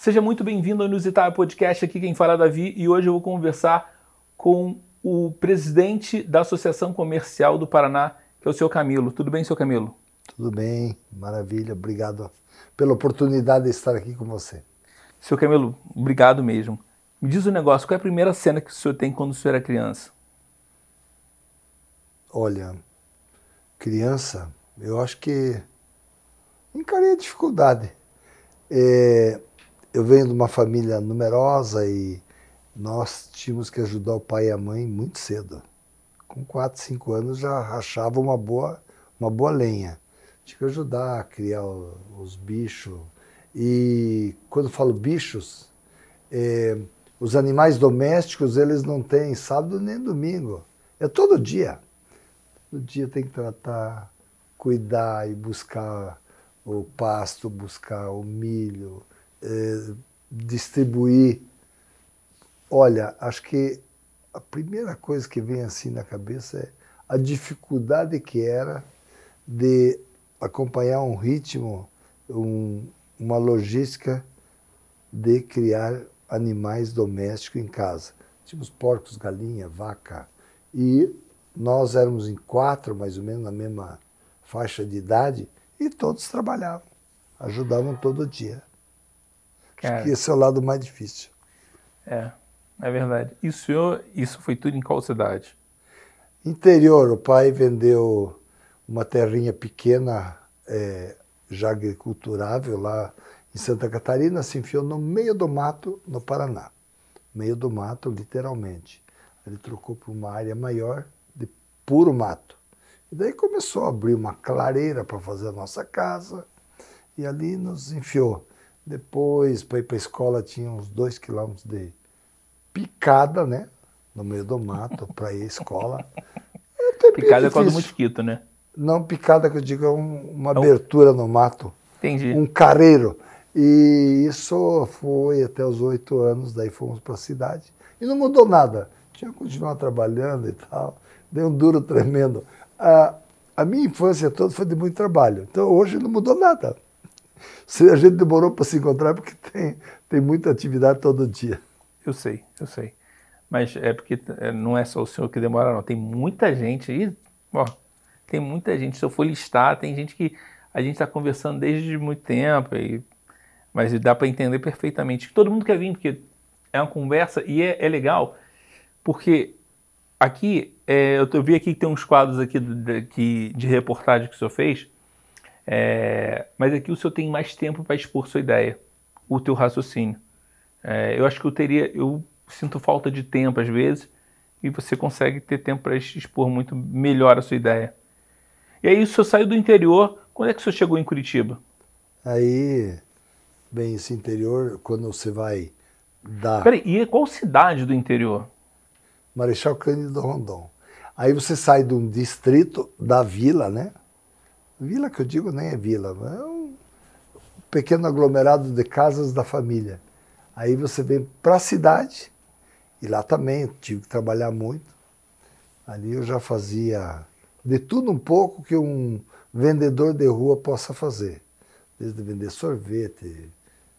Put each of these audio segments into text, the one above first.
Seja muito bem-vindo ao Inusitável Podcast. Aqui quem fala é Davi e hoje eu vou conversar com o presidente da Associação Comercial do Paraná, que é o seu Camilo. Tudo bem, seu Camilo? Tudo bem, maravilha. Obrigado pela oportunidade de estar aqui com você. Seu Camilo, obrigado mesmo. Me diz um negócio, qual é a primeira cena que o senhor tem quando o senhor era criança? Olha, criança, eu acho que encarei a dificuldade. É, eu venho de uma família numerosa e nós tínhamos que ajudar o pai e a mãe muito cedo. Com 4, 5 anos já rachava uma boa, uma boa lenha. Tinha que ajudar a criar os bichos. E quando falo bichos, é, os animais domésticos eles não têm sábado nem domingo. É todo dia. Todo dia tem que tratar, cuidar e buscar o pasto, buscar o milho, eh, distribuir. Olha, acho que a primeira coisa que vem assim na cabeça é a dificuldade que era de acompanhar um ritmo, um, uma logística de criar animais domésticos em casa. Tínhamos porcos, galinha, vaca. E nós éramos em quatro, mais ou menos, na mesma faixa de idade, e todos trabalhavam, ajudavam todo dia. Cara, que esse é o lado mais difícil. É, é verdade. E o senhor, isso foi tudo em qual cidade? Interior, o pai vendeu uma terrinha pequena, é, já agriculturável, lá em Santa Catarina, se enfiou no meio do mato, no Paraná. Meio do mato, literalmente. Ele trocou por uma área maior de puro mato. E daí começou a abrir uma clareira para fazer a nossa casa, e ali nos enfiou. Depois, para ir para a escola, tinha uns dois quilômetros de picada, né? No meio do mato, para ir à escola. É picada é quando mosquito, né? Não, picada que eu digo é um, uma então, abertura no mato. Entendi. Um careiro. E isso foi até os oito anos, daí fomos para a cidade. E não mudou nada. Tinha que continuar trabalhando e tal. Deu um duro tremendo. A, a minha infância toda foi de muito trabalho. Então hoje não mudou nada. A gente demorou para se encontrar, é porque tem, tem muita atividade todo dia. Eu sei, eu sei. Mas é porque é, não é só o senhor que demora, não. Tem muita gente aí, ó, tem muita gente. Se eu for listar, tem gente que a gente está conversando desde muito tempo, e, mas dá para entender perfeitamente. Todo mundo quer vir, porque é uma conversa e é, é legal, porque aqui, é, eu, eu vi aqui que tem uns quadros aqui de, de, de reportagem que o senhor fez, é, mas aqui o senhor tem mais tempo para expor sua ideia, o teu raciocínio. É, eu acho que eu teria, eu sinto falta de tempo às vezes, e você consegue ter tempo para expor muito melhor a sua ideia. E aí o senhor saiu do interior, quando é que o senhor chegou em Curitiba? Aí, bem, esse interior, quando você vai dar... Peraí, e qual cidade do interior? Marechal Cândido Rondon. Aí você sai de um distrito da vila, né? Vila que eu digo nem é vila, é um pequeno aglomerado de casas da família. Aí você vem para a cidade, e lá também tive que trabalhar muito. Ali eu já fazia de tudo um pouco que um vendedor de rua possa fazer. Desde vender sorvete,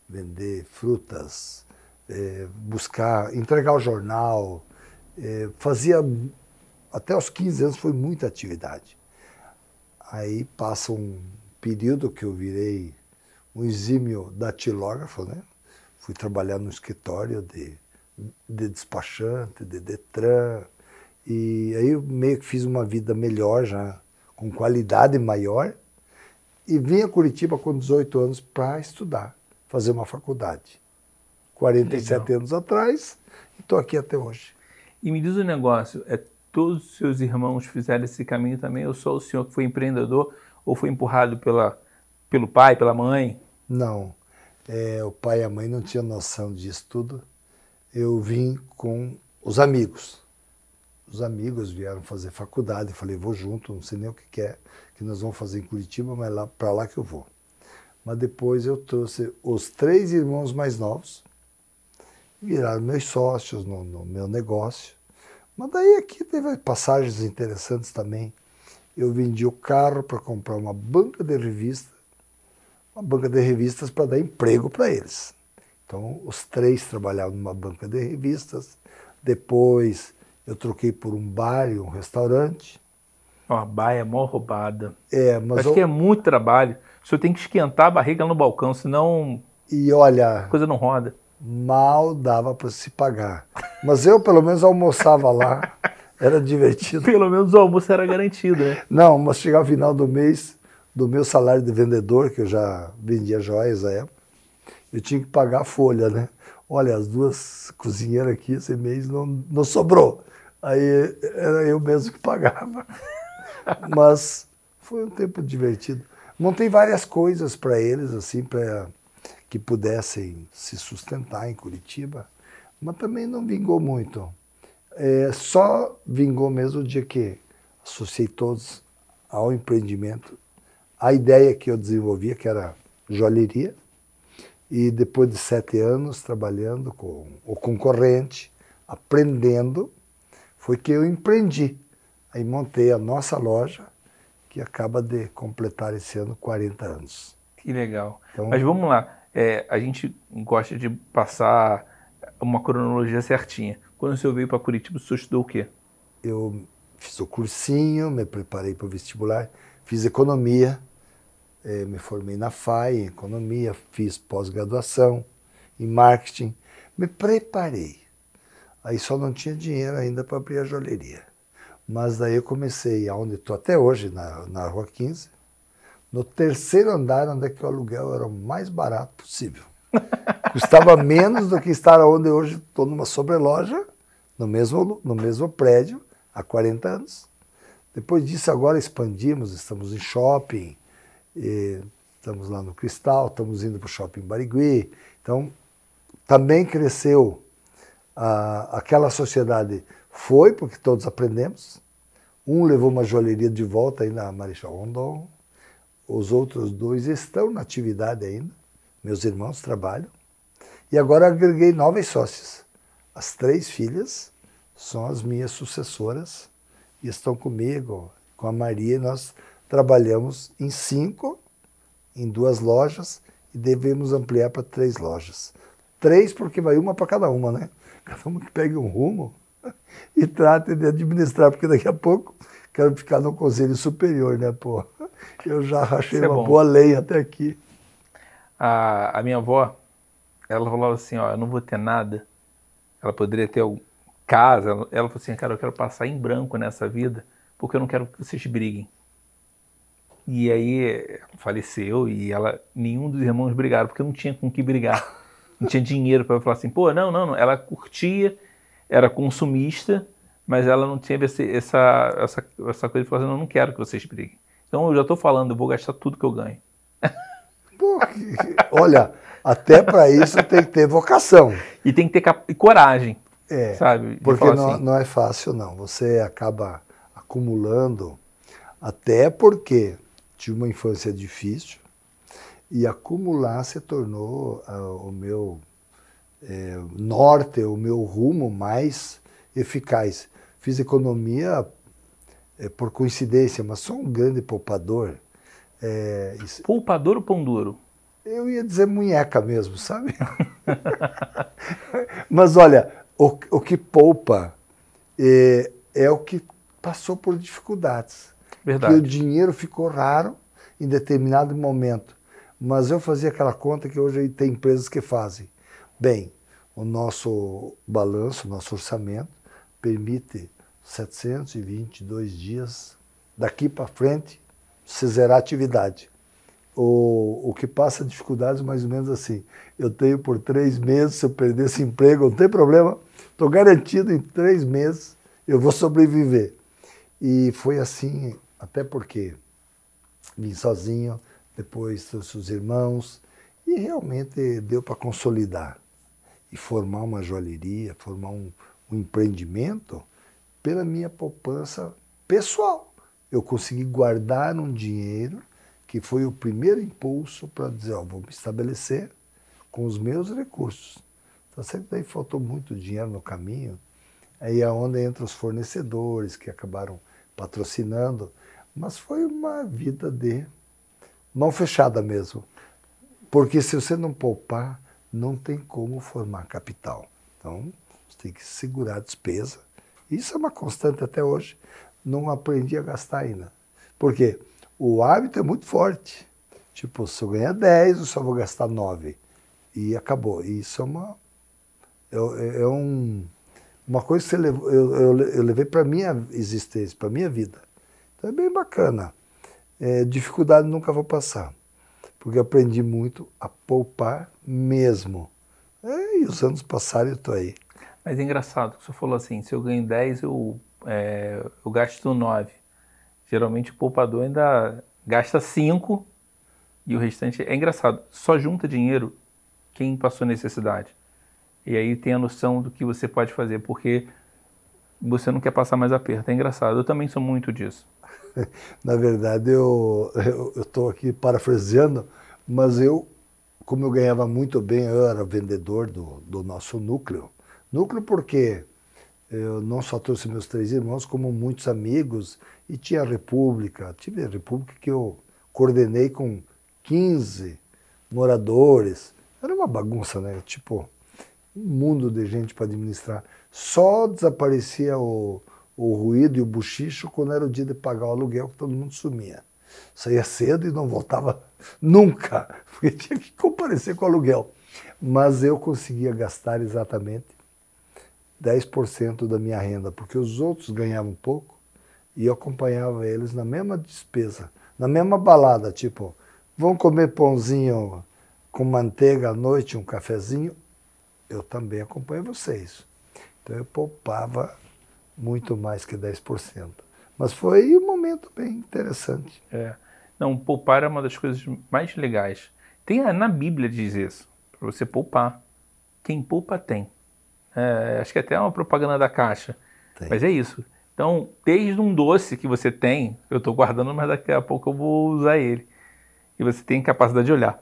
vender frutas, é, buscar, entregar o jornal. É, fazia, até os 15 anos foi muita atividade. Aí passa um período que eu virei um exímio datilógrafo, né? Fui trabalhar no escritório de, de despachante, de Detran, e aí eu meio que fiz uma vida melhor já, com qualidade maior, e vim a Curitiba com 18 anos para estudar, fazer uma faculdade. 47 Legal. anos atrás, e estou aqui até hoje. E me diz um negócio, é todos os seus irmãos fizeram esse caminho também, ou só o senhor que foi empreendedor, ou foi empurrado pela, pelo pai, pela mãe? Não, é, o pai e a mãe não tinham noção disso tudo. Eu vim com os amigos. Os amigos vieram fazer faculdade, falei, vou junto, não sei nem o que, que é, que nós vamos fazer em Curitiba, mas lá para lá que eu vou. Mas depois eu trouxe os três irmãos mais novos, viraram meus sócios no, no meu negócio. Mas daí aqui teve passagens interessantes também. Eu vendi o carro para comprar uma banca de revistas, uma banca de revistas para dar emprego para eles. Então, os três trabalhavam numa banca de revistas. Depois, eu troquei por um bar e um restaurante. Uma baia mó roubada. É, mas Acho eu- que é muito trabalho. O senhor tem que esquentar a barriga no balcão, senão E olha, a coisa não roda. Mal dava para se pagar. Mas eu, pelo menos, almoçava lá. Era divertido. Pelo menos o almoço era garantido, né? Não, mas chegava o final do mês, do meu salário de vendedor, que eu já vendia joias à época, eu tinha que pagar a folha, né? Olha, as duas cozinheiras aqui esse mês não, não sobrou. Aí era eu mesmo que pagava. Mas foi um tempo divertido. Montei várias coisas para eles, assim, para que pudessem se sustentar em Curitiba, mas também não vingou muito. É, só vingou mesmo o dia que associei todos ao empreendimento. A ideia que eu desenvolvia, que era joalheria, e depois de sete anos trabalhando com o concorrente, aprendendo, foi que eu empreendi. Aí montei a nossa loja, que acaba de completar esse ano 40 anos. Que legal. Então- Mas vamos lá. É, a gente gosta de passar uma cronologia certinha. Quando o senhor veio para Curitiba, o senhor estudou o quê? Eu fiz o cursinho, me preparei para o vestibular, fiz economia, eh, me formei na FAI em economia, fiz pós-graduação em marketing, me preparei. Aí só não tinha dinheiro ainda para abrir a joalheria. Mas daí eu comecei aonde estou até hoje, na, na Rua 15, no terceiro andar, onde é que o aluguel era o mais barato possível. Custava menos do que estar onde hoje estou numa sobreloja, no mesmo, no mesmo prédio, há 40 anos. Depois disso, agora expandimos, estamos em shopping, estamos lá no Cristal, estamos indo para o shopping Barigui. Então, também cresceu a- aquela sociedade. Foi, porque todos aprendemos. Um levou uma joalheria de volta aí na Marechal Rondon. Os outros dois estão na atividade ainda. Meus irmãos trabalham. E agora agreguei novas sócias. As três filhas são as minhas sucessoras e estão comigo, com a Maria. Nós trabalhamos em cinco, em duas lojas, e devemos ampliar para três lojas. Três, porque vai uma para cada uma, né? Cada uma que pegue um rumo e trate de administrar, porque daqui a pouco quero ficar no conselho superior, né, pô? Eu já rachei é uma bom. boa lenha até aqui. A, a minha avó, ela falava assim, ó, eu não vou ter nada. Ela poderia ter casa. Ela, ela falou assim, cara, eu quero passar em branco nessa vida, porque eu não quero que vocês briguem. E aí faleceu e ela, nenhum dos irmãos brigaram, porque não tinha com que brigar. Não tinha dinheiro para falar assim, pô, não, não, não. Ela curtia, era consumista, mas ela não tinha essa, essa, essa coisa de falar assim, não, não quero que vocês briguem. Então eu já estou falando, eu vou gastar tudo que eu ganho. Pô, que- que- olha, até para isso tem que ter vocação. E tem que ter cap- coragem, É, sabe? Porque não, assim, não é fácil, não. Você acaba acumulando, até porque tive uma infância difícil, e acumular se tornou ah, o meu eh, norte, o meu rumo mais eficaz. Fiz economia eh, por coincidência, mas sou um grande poupador. Eh, isso- poupador ou pão duro? eu ia dizer munheca mesmo, sabe? Mas olha, o, o que poupa é, é o que passou por dificuldades. Verdade. Que o dinheiro ficou raro em determinado momento. Mas eu fazia aquela conta que hoje tem empresas que fazem. Bem, o nosso balanço, o nosso orçamento, permite 722 dias daqui para frente se zerar a atividade. O, o que passa dificuldades mais ou menos assim. Eu tenho por três meses, se eu perder esse emprego, não tem problema, estou garantido em três meses eu vou sobreviver. E foi assim, até porque vim sozinho, depois trouxe os irmãos, e realmente deu para consolidar e formar uma joalheria, formar um, um empreendimento pela minha poupança pessoal. Eu consegui guardar um dinheiro que foi o primeiro impulso para dizer, ó, vou me estabelecer com os meus recursos. Então sempre daí faltou muito dinheiro no caminho, aí é onde entram os fornecedores que acabaram patrocinando, mas foi uma vida de mão fechada mesmo. Porque se você não poupar, não tem como formar capital. Então, você tem que segurar a despesa. Isso é uma constante até hoje. Não aprendi a gastar ainda. Por quê? O hábito é muito forte. Tipo, se eu ganhar 10, eu só vou gastar 9. E acabou. E isso é uma. É, é um, uma coisa que levou, eu, eu, eu levei para minha existência, para minha vida. Então é bem bacana. É, dificuldade nunca vou passar. Porque aprendi muito a poupar mesmo. É, e os anos passaram e eu estou aí. Mas é engraçado que você falou assim: se eu ganho 10, eu, é, eu gasto 9. Geralmente o poupador ainda gasta 5 e o restante é engraçado, só junta dinheiro quem passou necessidade. E aí tem a noção do que você pode fazer, porque você não quer passar mais aperto. É engraçado, eu também sou muito disso. Na verdade, eu estou aqui parafraseando, mas eu, como eu ganhava muito bem, eu era vendedor do, do nosso núcleo. Núcleo porque eu não só trouxe meus três irmãos, como muitos amigos, e tinha a República. Tive a República que eu coordenei com 15 moradores. Era uma bagunça, né? Tipo, um mundo de gente para administrar. Só desaparecia o, o ruído e o buchicho quando era o dia de pagar o aluguel, que todo mundo sumia. Saía cedo e não voltava nunca, porque tinha que comparecer com o aluguel. Mas eu conseguia gastar exatamente 10% da minha renda, porque os outros ganhavam pouco e eu acompanhava eles na mesma despesa, na mesma balada, tipo, Vão comer pãozinho com manteiga à noite, um cafezinho? Eu também acompanho vocês. Então eu poupava muito mais que 10%. Mas foi um momento bem interessante. É. Não, poupar é uma das coisas mais legais. Tem na Bíblia diz isso, para você poupar. Quem poupa tem. É, acho que até é uma propaganda da Caixa. Tem. Mas é isso. Então, desde um doce que você tem, eu estou guardando, mas daqui a pouco eu vou usar ele e você tem capacidade de olhar.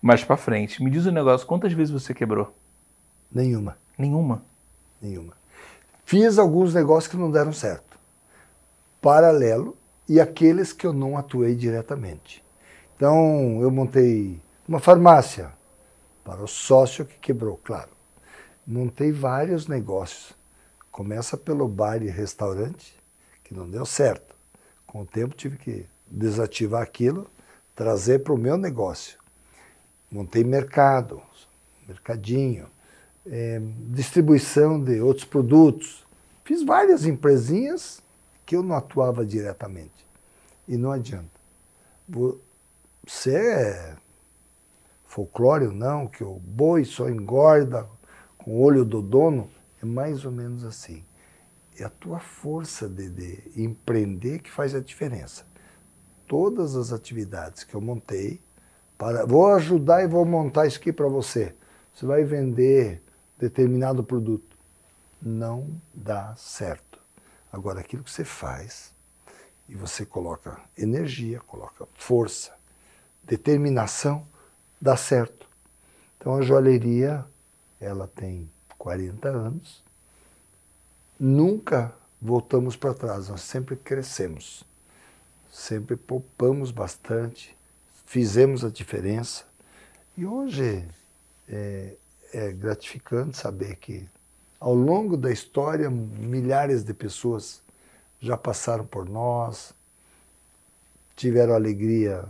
Mais para frente, me diz um negócio, quantas vezes você quebrou? Nenhuma. Nenhuma? Nenhuma. Fiz alguns negócios que não deram certo. Paralelo e aqueles que eu não atuei diretamente. Então, eu montei uma farmácia para o sócio que quebrou, claro. Montei vários negócios. Começa pelo bar e restaurante, que não deu certo. Com o tempo tive que desativar aquilo trazer para o meu negócio. Montei mercado, mercadinho, é, distribuição de outros produtos. Fiz várias empresinhas que eu não atuava diretamente. E não adianta. Você é folclore ou não, que o boi só engorda o olho do dono, é mais ou menos assim. É a tua força de, de empreender que faz a diferença todas as atividades que eu montei para vou ajudar e vou montar isso aqui para você. Você vai vender determinado produto. Não dá certo. Agora aquilo que você faz e você coloca energia, coloca força, determinação, dá certo. Então a joalheria, ela tem 40 anos. Nunca voltamos para trás, nós sempre crescemos sempre poupamos bastante, fizemos a diferença. E hoje é, é gratificante saber que, ao longo da história, milhares de pessoas já passaram por nós, tiveram a alegria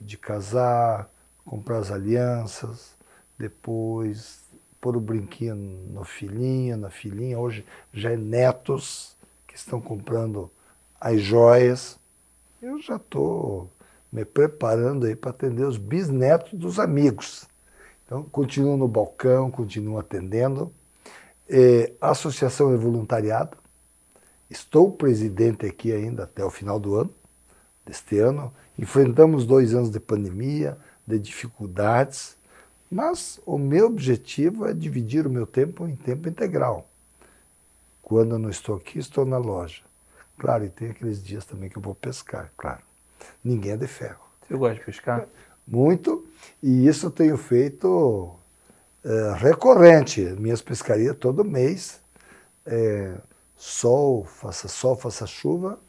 de casar, comprar as alianças, depois pôr o brinquinho no filhinho, na filhinha. Hoje já é netos que estão comprando as joias eu já estou me preparando aí para atender os bisnetos dos amigos. Então, continuo no balcão, continuo atendendo. É, associação é voluntariado. Estou presidente aqui ainda até o final do ano, deste ano. Enfrentamos dois anos de pandemia, de dificuldades, mas o meu objetivo é dividir o meu tempo em tempo integral. Quando eu não estou aqui, estou na loja. Claro, e tem aqueles dias também que eu vou pescar, claro. Ninguém é de ferro. Você gosta de pescar? Muito, e isso eu tenho feito é, recorrente. Minhas pescarias todo mês, é, sol, faça sol, faça chuva,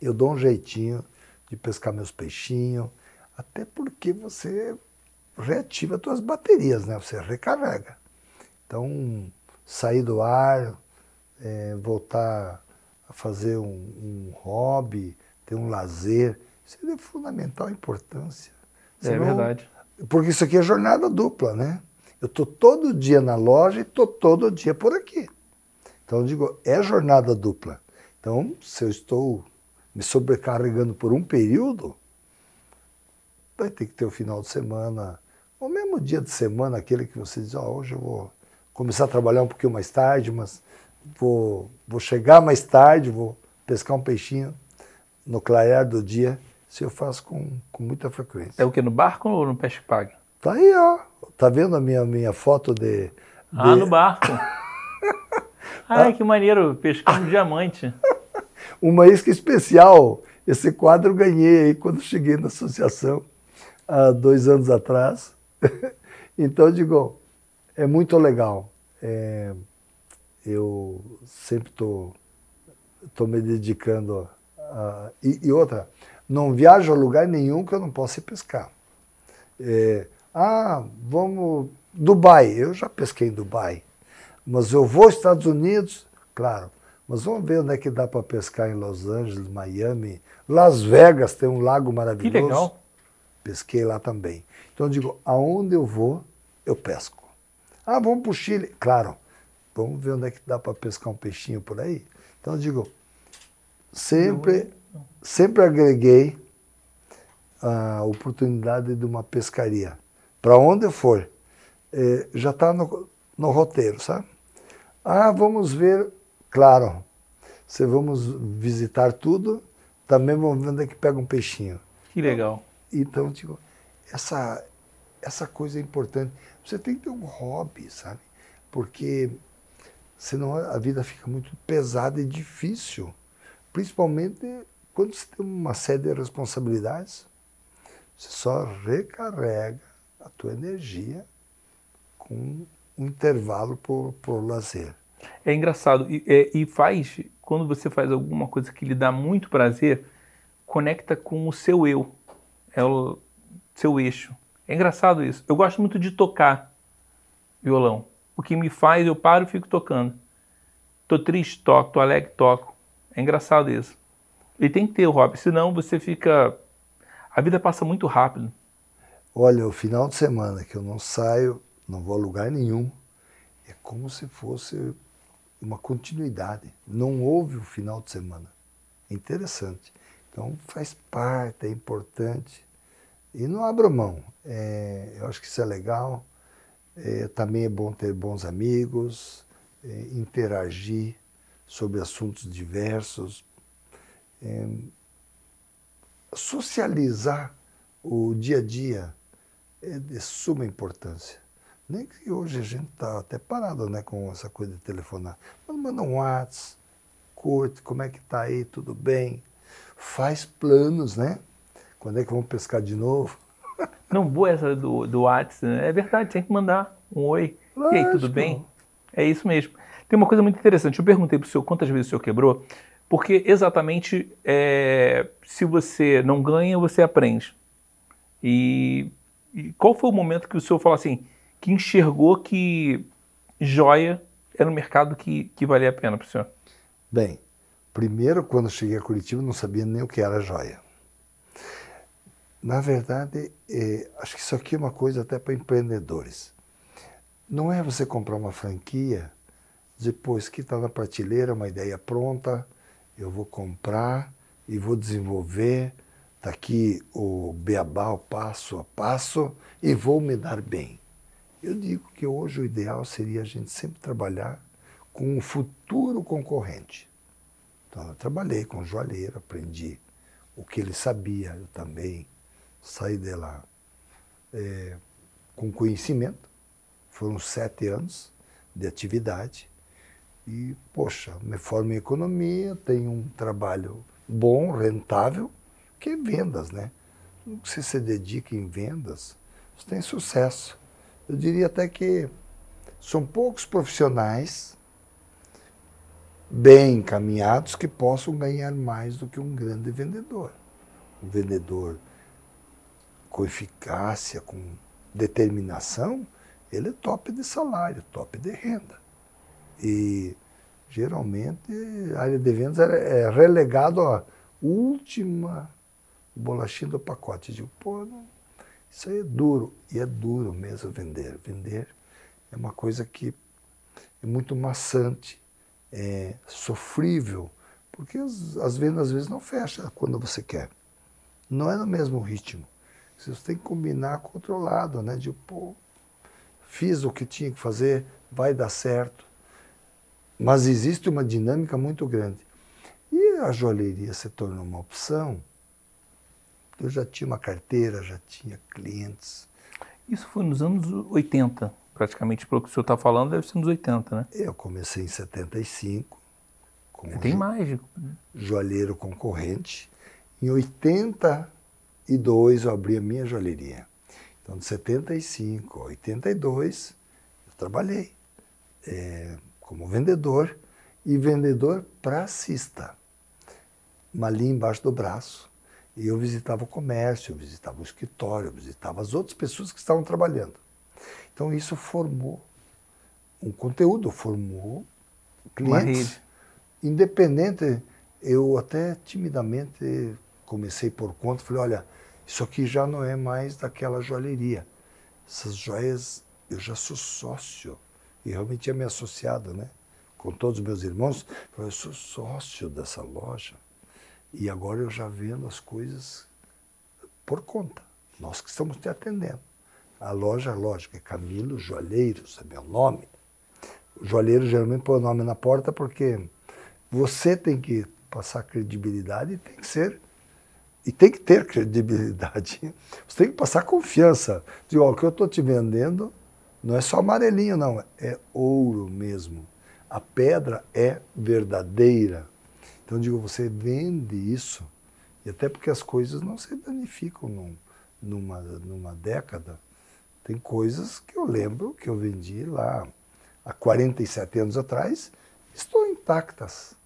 eu dou um jeitinho de pescar meus peixinhos, até porque você reativa as tuas baterias, né? Você recarrega. Então, sair do ar, é, voltar a fazer um, um, hobby, ter um lazer, isso é de fundamental importância. É Senão, é verdade. Porque isso aqui é jornada dupla, né? Eu estou todo dia na loja e estou todo dia por aqui. Então, eu digo, é jornada dupla. Então, se eu estou me sobrecarregando por um período, vai ter que ter o final de semana, ou mesmo dia de semana, aquele que você diz, oh, hoje eu vou começar a trabalhar um pouquinho mais tarde, mas vou, vou chegar mais tarde, vou pescar um peixinho no clarear do dia. Isso eu faço com, com muita frequência. É o que, no barco ou no peixe pague? Tá aí, ó. Tá vendo a minha, minha foto de... Ah, no barco. Ai, que maneiro, pescando diamante. Uma isca especial. Esse quadro eu ganhei aí quando cheguei na associação, há dois anos atrás. então, digo, é muito legal. É, eu sempre estou tô, tô me dedicando a. E, e, outra, não viajo a lugar nenhum que eu não possa ir pescar. É, ah, vamos. Dubai, eu já pesquei em Dubai. Mas eu vou aos Estados Unidos, claro. Mas vamos ver onde é que dá para pescar em Los Angeles, Miami. Las Vegas tem um lago maravilhoso. Que legal. Pesquei lá também. Então eu digo, aonde eu vou, eu pesco. Ah, vamos para o Chile. Claro, vamos ver onde é que dá para pescar um peixinho por aí. Então eu digo, sempre, sempre agreguei a oportunidade de uma pescaria. Para onde eu for, eh, já está no, no roteiro, sabe? Ah, vamos ver, claro, se vamos visitar tudo, também vamos ver onde é que pega um peixinho. Que legal. Então, digo, essa, essa coisa é importante. Você tem que ter um hobby, sabe? Porque senão a vida fica muito pesada e difícil. Principalmente quando você tem uma série de responsabilidades. Você só recarrega a tua energia com um intervalo por, por lazer. É engraçado. E, é, e faz, quando você faz alguma coisa que lhe dá muito prazer, conecta com o seu eu. É o seu eixo. É engraçado isso. Eu gosto muito de tocar violão. O que me faz, eu paro e fico tocando. Tô triste, toco. Tô alegre, toco. É engraçado isso. E tem que ter o hobby, senão você fica... A vida passa muito rápido. Olha, o final de semana que eu não saio, não vou a lugar nenhum. É como se fosse uma continuidade. Não houve o final de semana. É interessante. Então faz parte, é importante. E não abro mão. É, eu acho que isso é legal. É, também é bom ter bons amigos, é, interagir sobre assuntos diversos, é, socializar o dia a dia é de suma importância. Nem que hoje a gente está até parado né, com essa coisa de telefonar. Mas manda um WhatsApp, curte, como é que está aí, tudo bem. Faz planos, né? Quando é que vamos pescar de novo? Não, boa essa do, do WhatsApp, né? É verdade, tem que mandar um oi. Lógico. E aí, tudo bem? É isso mesmo. Tem uma coisa muito interessante. Eu perguntei para o senhor quantas vezes o senhor quebrou, porque exatamente é, se você não ganha, você aprende. E, e qual foi o momento que o senhor falou assim, que enxergou que joia era um mercado que, que valia a pena para o senhor? Bem, primeiro, quando cheguei a Curitiba, não sabia nem o que era joia. Na verdade, é, acho que isso aqui é uma coisa até para empreendedores. Não é você comprar uma franquia, depois que está na prateleira, uma ideia pronta, eu vou comprar e vou desenvolver, está aqui o beabá, o passo a passo, e vou me dar bem. Eu digo que hoje o ideal seria a gente sempre trabalhar com um futuro concorrente. Então, eu trabalhei com o joalheiro, aprendi o que ele sabia, eu também saí de lá é, com conhecimento. Foram sete anos de atividade. E, poxa, me formo em economia, tenho um trabalho bom, rentável, que é vendas, né? Se você se dedica em vendas, você tem sucesso. Eu diria até que são poucos profissionais bem encaminhados que possam ganhar mais do que um grande vendedor. Um vendedor com eficácia, com determinação, ele é top de salário, top de renda. E geralmente a área de vendas é relegado à última bolachinha do pacote. Digo, pô, não, isso aí é duro. E é duro mesmo vender. Vender é uma coisa que é muito maçante, é sofrível, porque as, as vendas às vezes não fecham quando você quer. Não é no mesmo ritmo. Você tem que combinar com o outro lado, né? De, pô, fiz o que tinha que fazer, vai dar certo. Mas existe uma dinâmica muito grande. E a joalheria se tornou uma opção. Eu já tinha uma carteira, já tinha clientes. Isso foi nos anos 80, praticamente, pelo que o senhor está falando, deve ser nos 80, né? Eu comecei em 75. Como Tem mais. Joalheiro concorrente. Em 82 eu abri a minha joalheria. Então, de 75 a 82, eu trabalhei é, como vendedor e vendedor pracista. Malinha embaixo do braço. E eu visitava o comércio, eu visitava o escritório, eu visitava as outras pessoas que estavam trabalhando. Então, isso formou um conteúdo, formou clientes. Independente, eu até timidamente comecei por conta, falei, olha, isso aqui já não é mais daquela joalheria. Essas joias, eu já sou sócio. E realmente tinha me associado, né? Com todos os meus irmãos. Eu sou sócio dessa loja. E agora eu já vendo as coisas por conta. Nós que estamos te atendendo. A loja, lógico, é Camilo Joalheiros, é meu nome. O joalheiro geralmente põe o nome na porta porque você tem que passar credibilidade e tem que ser e tem que ter credibilidade. Você tem que passar confiança. De, ó, o que eu estou te vendendo não é só amarelinho, não. É ouro mesmo. A pedra é verdadeira. Então, digo, você vende isso, e até porque as coisas não se danificam num, numa, numa década. Tem coisas que eu lembro que eu vendi lá há 47 anos atrás, estão intactas.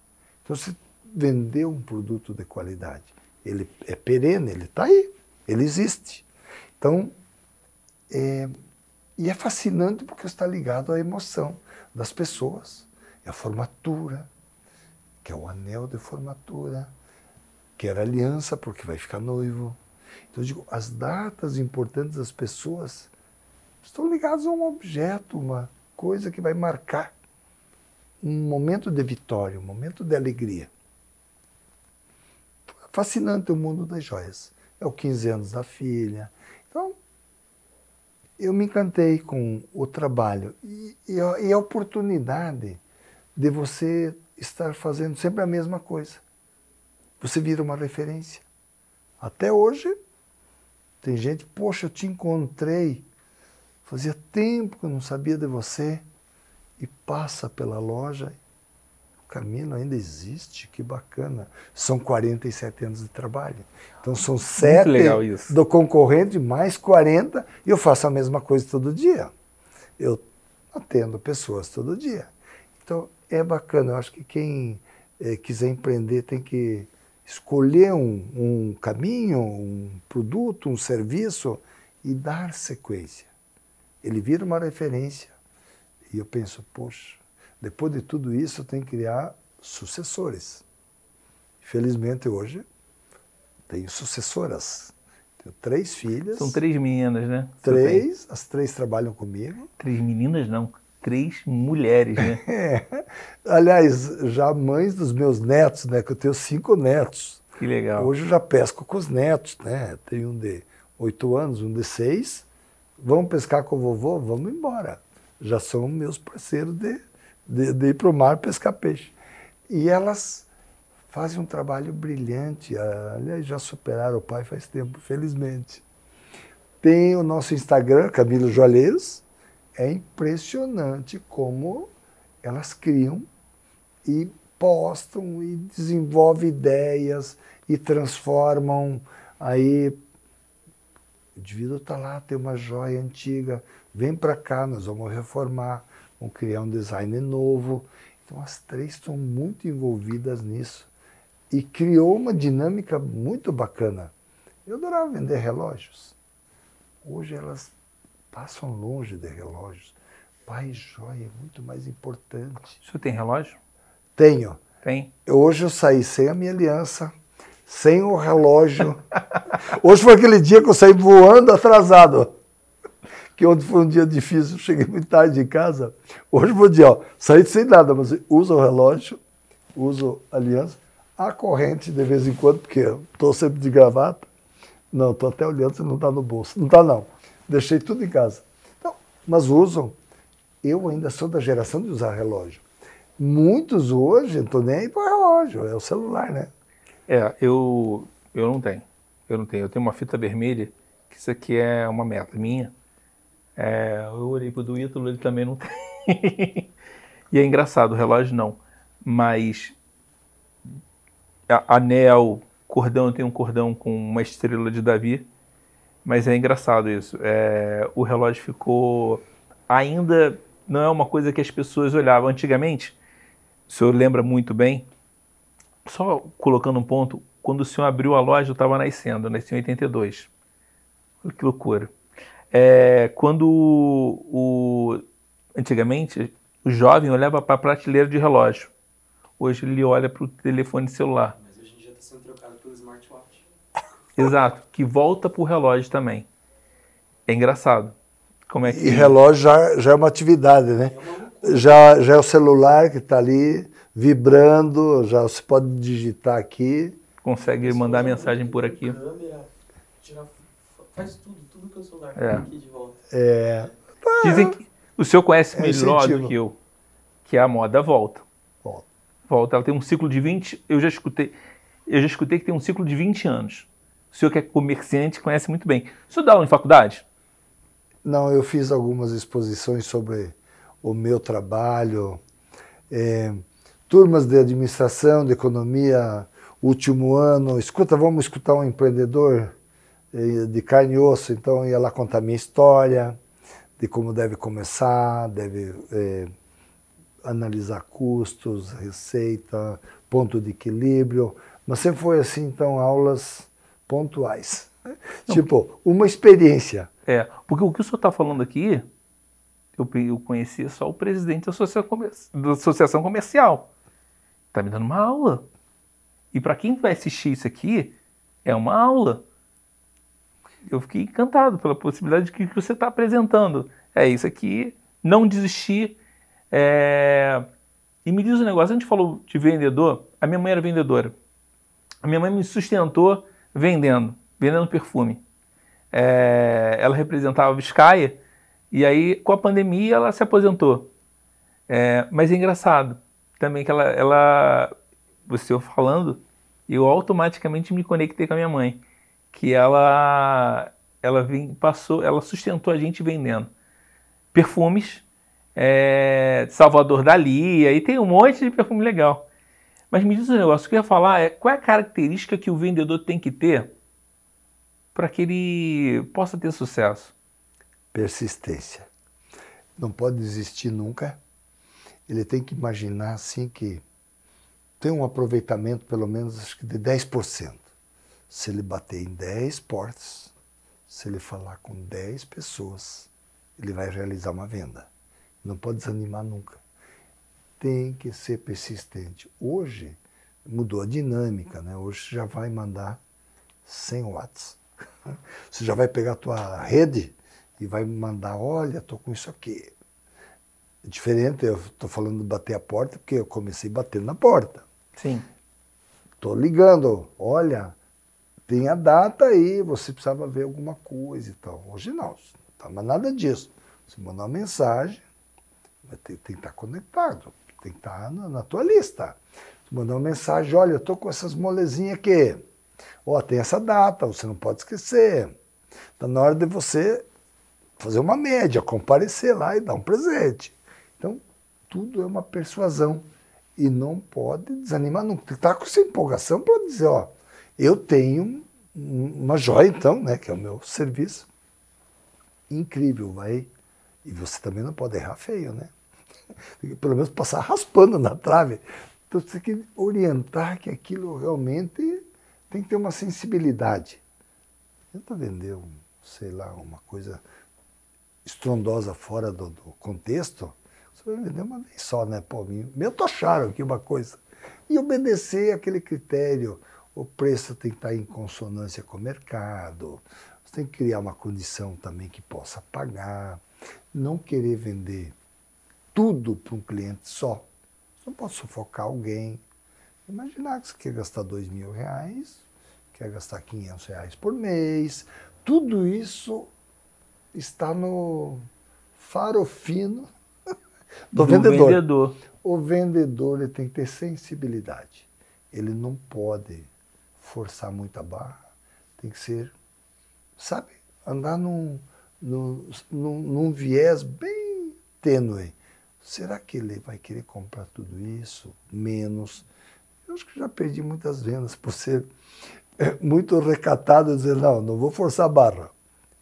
Então, você vendeu um produto de qualidade ele é perene, ele está aí, ele existe. Então, é, e é fascinante porque está ligado à emoção das pessoas. É a formatura, que é o anel de formatura, que era aliança porque vai ficar noivo. Então, eu digo, as datas importantes das pessoas estão ligadas a um objeto, uma coisa que vai marcar um momento de vitória, um momento de alegria fascinante o mundo das joias. É o 15 anos da filha. Então, eu me encantei com o trabalho e, e, a, e a oportunidade de você estar fazendo sempre a mesma coisa. Você vira uma referência. Até hoje, tem gente, poxa, eu te encontrei, fazia tempo que eu não sabia de você, e passa pela loja Camilo ainda existe, que bacana. São 47 anos de trabalho. Então são sete do concorrente, mais 40, e eu faço a mesma coisa todo dia. Eu atendo pessoas todo dia. Então é bacana. Eu acho que quem é, quiser empreender tem que escolher um, um caminho, um produto, um serviço e dar sequência. Ele vira uma referência. E eu penso, poxa, depois de tudo isso, tem que criar sucessores. Felizmente hoje tenho sucessoras. Tenho três filhas. São três meninas, né? Três, as três trabalham comigo. Três meninas não, três mulheres, né? é. Aliás, já mães dos meus netos, né? Que eu tenho cinco netos. Que legal. Hoje eu já pesco com os netos, né? Tenho um de oito anos, um de seis. Vamos pescar com o vovô? Vamos embora. Já são meus parceiros de de, de ir para o mar pescar peixe. E elas fazem um trabalho brilhante. Aliás, já superaram o pai faz tempo, felizmente. Tem o nosso Instagram, Camilo Joalheiros. É impressionante como elas criam e postam e desenvolvem ideias e transformam. Aí o indivíduo está lá, tem uma joia antiga, vem para cá, nós vamos reformar vão criar um design novo. Então as três estão muito envolvidas nisso. E criou uma dinâmica muito bacana. Eu adorava vender relógios. Hoje elas passam longe de relógios. Pai joia é muito mais importante. O senhor tem relógio? Tenho. Tem. Hoje eu saí sem a minha aliança, sem o relógio. Hoje foi aquele dia que eu saí voando atrasado. Que ontem foi um dia difícil, cheguei muito tarde em casa. Hoje o dia, ó, saí sem nada, mas uso o relógio, uso a aliança, a corrente de vez em quando, porque estou sempre de gravata. Não, estou até olhando se não está no bolso. Não está não. Deixei tudo em casa. Então, mas usam. Eu ainda sou da geração de usar relógio. Muitos hoje não estou nem aí para relógio, é o celular, né? É, eu, eu não tenho. Eu não tenho. Eu tenho uma fita vermelha, que isso aqui é uma meta minha. É, eu olhei pro do Ítalo, ele também não tem. e é engraçado, o relógio não. Mas anel, cordão, tenho um cordão com uma estrela de Davi. Mas é engraçado isso. É, o relógio ficou ainda não é uma coisa que as pessoas olhavam antigamente. O senhor lembra muito bem. Só colocando um ponto, quando o senhor abriu a loja, eu estava nascendo, eu nasci em 82. Olha que loucura. É, quando o, o, antigamente o jovem olhava para a prateleira de relógio. Hoje ele olha para o telefone celular. Mas hoje em dia está sendo trocado pelo smartwatch. Exato, que volta para o relógio também. É engraçado. Como é que... E relógio já, já é uma atividade, né? É já, já é o celular que está ali vibrando, já se pode digitar aqui. Consegue mandar mensagem por aqui. Câmera, tirar, faz tudo, tudo celular É. aqui de volta. É, Dizem que o senhor conhece É melhor incentivo. do que eu, que a moda volta. Volta. Volta, ela tem um ciclo de 20, eu já escutei, eu já escutei que tem um ciclo de 20 anos. O senhor que é comerciante conhece muito bem. O senhor dá aula em faculdade? Não, eu fiz algumas exposições sobre o meu trabalho, é, turmas de administração, de economia, último ano. Escuta, vamos escutar um empreendedor de carne e osso, então ia lá contar minha história, de como deve começar, deve eh, analisar custos, receita, ponto de equilíbrio, mas sempre foi assim, então, aulas pontuais. Tipo, uma experiência. É, porque o que o senhor está falando aqui, eu, eu conhecia só o presidente da associação, comer- da associação comercial. Está me dando uma aula. E para quem vai assistir isso aqui, é uma aula. Eu fiquei encantado pela possibilidade de que que você está apresentando. É isso aqui, não desistir. É, E me diz um negócio, a gente falou de vendedor, a minha mãe era vendedora. A minha mãe me sustentou vendendo, vendendo perfume. É, ela representava a Vizcaia e aí com a pandemia ela se aposentou. É, mas é engraçado também que ela, ela, você falando, eu automaticamente me conectei com a minha mãe, que ela, ela vem, passou, ela sustentou a gente vendendo perfumes, é, Salvador Dali, aí tem um monte de perfume legal. Mas me diz um negócio, o que eu ia falar é qual é a característica que o vendedor tem que ter para que ele possa ter sucesso? persistência. Não pode desistir nunca. Ele tem que imaginar assim que tem um aproveitamento pelo menos acho que de 10%. Se ele bater em 10 portas, se ele falar com 10 pessoas, ele vai realizar uma venda. Não pode desanimar nunca. Tem que ser persistente. Hoje mudou a dinâmica, né? Hoje você já vai mandar 100 watts. Você já vai pegar a tua rede e vai mandar, olha, estou com isso aqui. É diferente, eu estou falando de bater a porta, porque eu comecei batendo na porta. Sim. Estou ligando, olha, tem a data aí, você precisava ver alguma coisa e tal. Hoje não, não tá nada disso. Você mandar uma mensagem, vai ter, tem que estar conectado, tem que estar na, na tua lista. Você mandar uma mensagem, olha, eu estou com essas molezinhas aqui. Ó, tem essa data, você não pode esquecer. Está na hora de você fazer uma média, comparecer lá e dar um presente. Então, tudo é uma persuasão. E não pode desanimar, não. Tem que estar com essa empolgação para dizer, ó, eu tenho um- uma joia, então, né, que é o meu serviço. Incrível, vai. E você também não pode errar feio, né? Pelo menos passar raspando na trave. Então você tem que orientar que aquilo realmente tem que ter uma sensibilidade. Tenta vender, um, sei lá, uma coisa estrondosa fora do, do, contexto, você vai vender uma vez só, né? Pô, meu tocharam aqui uma coisa. E obedecer aquele critério. O preço tem que estar em consonância com o mercado. Você tem que criar uma condição também que possa pagar. Não querer vender tudo para um cliente só. Você não pode sufocar alguém. Imaginar que você quer gastar dois mil reais, quer gastar 500 reais por mês. Tudo isso está no faro fino do, do vendedor. vendedor. O vendedor ele tem que ter sensibilidade. Ele não pode forçar muita barra. Tem que ser, sabe, andar num, num, num, viés bem tênue. Será que ele vai querer comprar tudo isso? Menos. Eu acho que já perdi muitas vendas por ser é, muito recatado e dizer, não, não vou forçar a barra.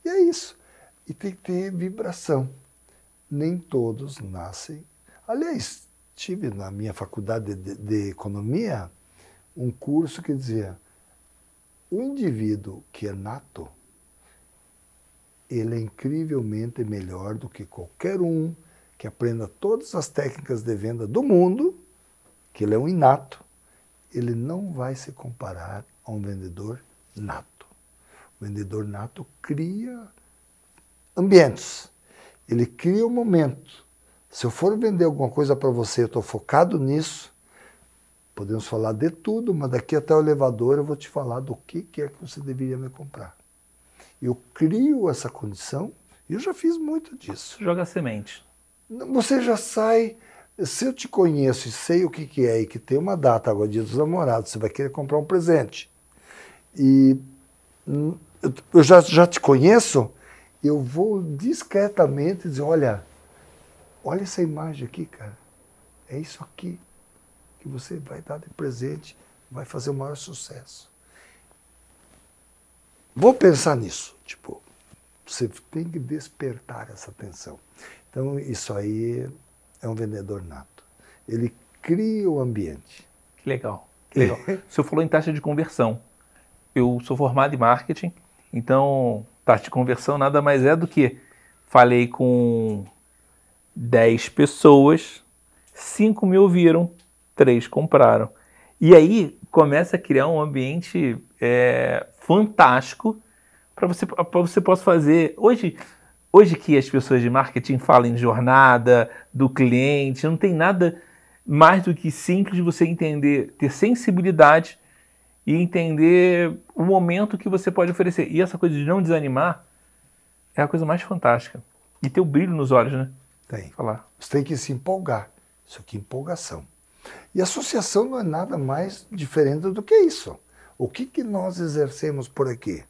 E é isso. E tem que ter vibração. Nem todos nascem. Aliás, tive na minha faculdade de, de economia um curso que dizia o indivíduo que é nato, ele é incrivelmente melhor do que qualquer um que aprenda todas as técnicas de venda do mundo, que ele é um inato, ele não vai se comparar a um vendedor nato. O vendedor nato cria ambientes, ele cria o um momento. Se eu for vender alguma coisa para você, eu estou focado nisso, podemos falar de tudo, mas daqui até o elevador eu vou te falar do que, que é que você deveria me comprar. Eu crio essa condição e eu já fiz muito disso. Joga semente. Você já sai. Se eu te conheço e sei o que, que é e que tem uma data agora, dia dos namorados, você vai querer comprar um presente. E hum, eu já, já te conheço, eu vou discretamente dizer: olha, olha essa imagem aqui, cara. É isso aqui que você vai dar de presente, vai fazer o maior sucesso. Vou pensar nisso. Tipo, você tem que despertar essa atenção. Então, isso aí é um vendedor nato. Ele cria o ambiente. Que legal. Que legal. o senhor falou em taxa de conversão. Eu sou formado em marketing, então taxa de conversão nada mais é do que falei com 10 pessoas, 5 me ouviram, 3 compraram. E aí começa a criar um ambiente é, fantástico para você, você possa fazer. Hoje, Hoje que as pessoas de marketing falam em jornada do cliente, não tem nada mais do que simples você entender, ter sensibilidade e entender o momento que você pode oferecer. E essa coisa de não desanimar é a coisa mais fantástica. E ter o brilho nos olhos, né? Tem. Falar. Você tem que se empolgar. Isso aqui é empolgação. E associação não é nada mais diferente do que isso. O que, que nós exercemos por aqui?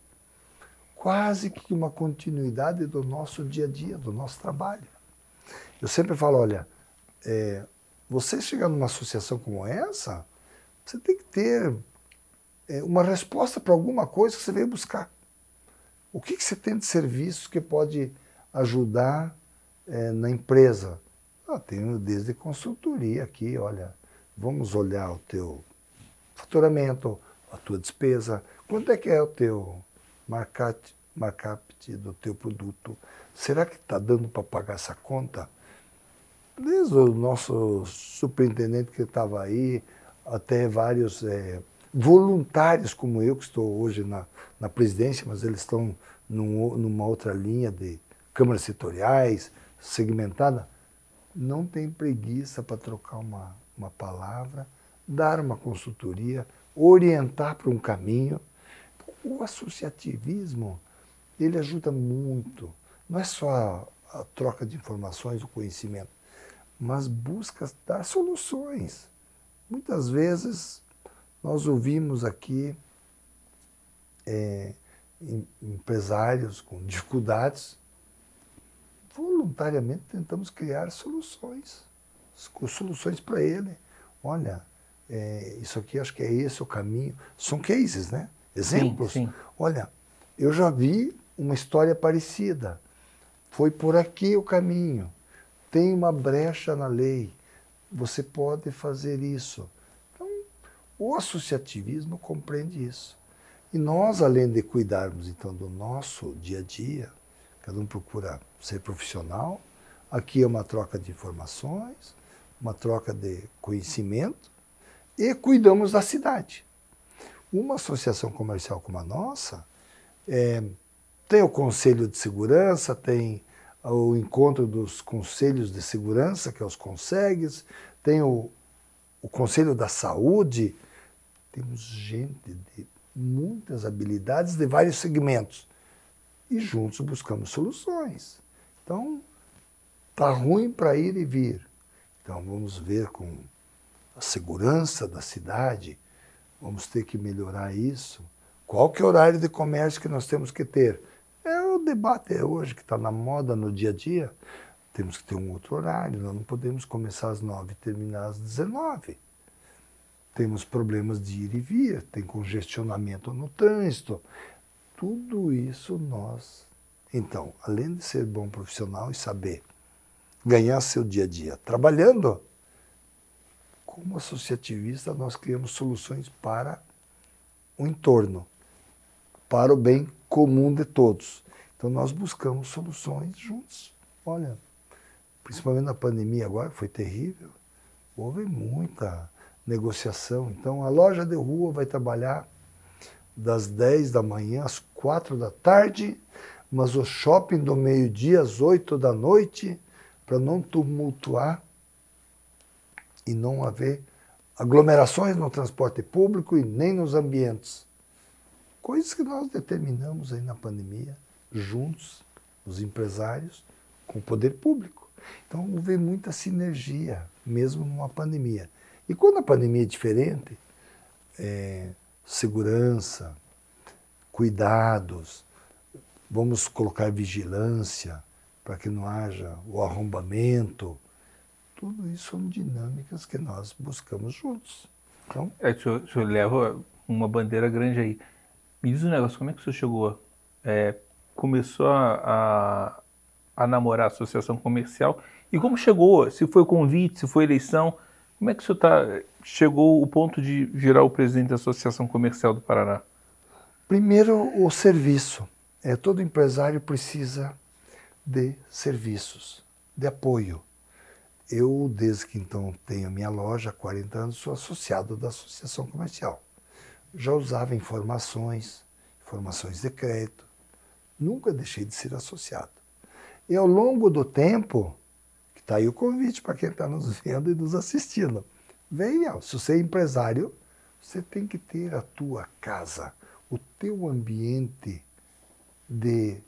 quase que uma continuidade do nosso dia a dia, do nosso trabalho. Eu sempre falo, olha, é, você chegar numa associação como essa, você tem que ter é, uma resposta para alguma coisa que você veio buscar. O que, que você tem de serviços que pode ajudar é, na empresa? Ah, tenho desde consultoria aqui, olha, vamos olhar o teu faturamento, a tua despesa, quanto é que é o teu markup, markup do teu produto. Será que está dando para pagar essa conta? Desde o nosso superintendente que estava aí, até vários é, voluntários como eu, que estou hoje na, na presidência, mas eles estão num, numa outra linha de câmaras setoriais, segmentada, não tem preguiça para trocar uma, uma palavra, dar uma consultoria, orientar para um caminho. O associativismo, ele ajuda muito. Não é só a, troca de informações, o conhecimento, mas busca dar soluções. Muitas vezes nós ouvimos aqui é, empresários com dificuldades, voluntariamente tentamos criar soluções, soluções para ele. Olha, é, isso aqui acho que é esse o caminho. São cases, né? Exemplos. Sim, sim. Olha, eu já vi uma história parecida. Foi por aqui o caminho. Tem uma brecha na lei. Você pode fazer isso. Então, o associativismo compreende isso. E nós, além de cuidarmos então do nosso dia a dia, cada um procura ser profissional. Aqui é uma troca de informações, uma troca de conhecimento e cuidamos da cidade. Uma associação comercial como a nossa é, tem o Conselho de Segurança, tem o encontro dos conselhos de segurança, que é os consegues, tem o, o Conselho da Saúde, temos gente de muitas habilidades de vários segmentos e juntos buscamos soluções. Então, tá ruim para ir e vir. Então, vamos ver com a segurança da cidade, vamos ter que melhorar isso. Qual que é o horário de comércio que nós temos que ter? É o debate hoje que está na moda no dia a dia. Temos que ter um outro horário, nós não podemos começar às nove e terminar às dezenove. Temos problemas de ir e vir, tem congestionamento no trânsito. Tudo isso nós. Então, além de ser bom profissional e saber ganhar seu dia a dia trabalhando, como associativista, nós criamos soluções para o entorno, para o bem comum de todos. Então, nós buscamos soluções juntos. Olha, principalmente na pandemia agora, foi terrível, houve muita negociação. Então, a loja de rua vai trabalhar das 10 da manhã às 4 da tarde, mas o shopping do meio-dia às 8 da noite, para não tumultuar e não haver aglomerações no transporte público e nem nos ambientes. Coisas que nós determinamos aí na pandemia, juntos, os empresários, com o poder público. Então, houve muita sinergia, mesmo numa pandemia. E quando a pandemia é diferente, é, segurança, cuidados, vamos colocar vigilância para que não haja o arrombamento, tudo isso são dinâmicas que nós buscamos juntos. Então, é, o, senhor, o senhor leva uma bandeira grande aí. Me diz um negócio, como é que o senhor chegou? É, começou a, a, a, namorar a associação comercial e como chegou? Se foi convite, se foi eleição? Como é que o senhor tá, chegou ao ponto de virar o presidente da Associação Comercial do Paraná? Primeiro, o serviço. É, todo empresário precisa de serviços, de apoio. Eu, desde que então tenho minha loja há 40 anos, sou associado da Associação Comercial. Já usava informações, informações de crédito. Nunca deixei de ser associado. E ao longo do tempo, que está aí o convite para quem está nos vendo e nos assistindo. Venha, se você é empresário, você tem que ter a tua casa, o teu ambiente de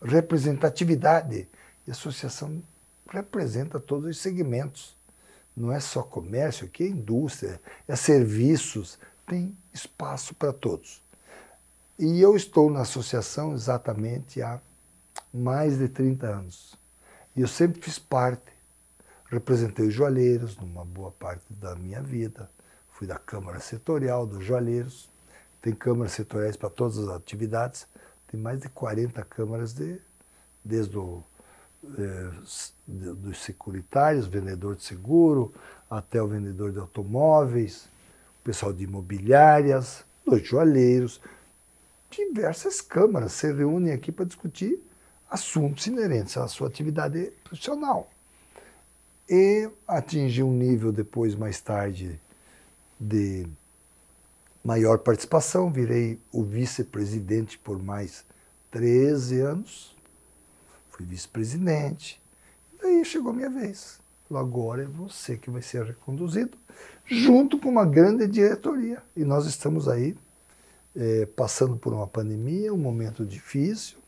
representatividade. E a associação representa todos os segmentos. Não é só comércio, aqui é indústria, é serviços, tem espaço para todos. E eu estou na associação exatamente há mais de 30 anos. E eu sempre fiz parte. Representei os joalheiros numa boa parte da minha vida. Fui da Câmara Setorial dos Joalheiros. Tem câmaras setoriais para todas as atividades. Tem mais de 40 câmaras de, desde o é, dos securitários, vendedor de seguro, até o vendedor de automóveis, o pessoal de imobiliárias, dos joalheiros, diversas câmaras se reúnem aqui para discutir assuntos inerentes à sua atividade profissional. E atingi um nível depois, mais tarde, de maior participação, virei o vice-presidente por mais 13 anos fui vice-presidente. Daí chegou a minha vez. Agora é você que vai ser reconduzido, junto com uma grande diretoria. E nós estamos aí é, passando por uma pandemia, um momento difícil,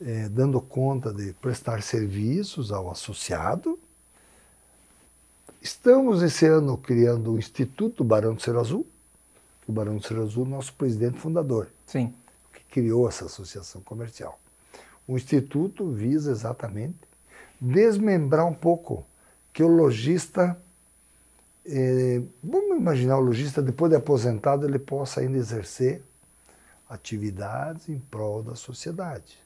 é, dando conta de prestar serviços ao associado. Estamos esse ano criando o Instituto Barão do Ser Azul, o Barão do Ser Azul, nosso presidente fundador. Sim. Que criou essa associação comercial. O Instituto visa exatamente desmembrar um pouco que o lojista, eh, vamos imaginar o lojista, depois de aposentado, ele possa ainda exercer atividades em prol da sociedade,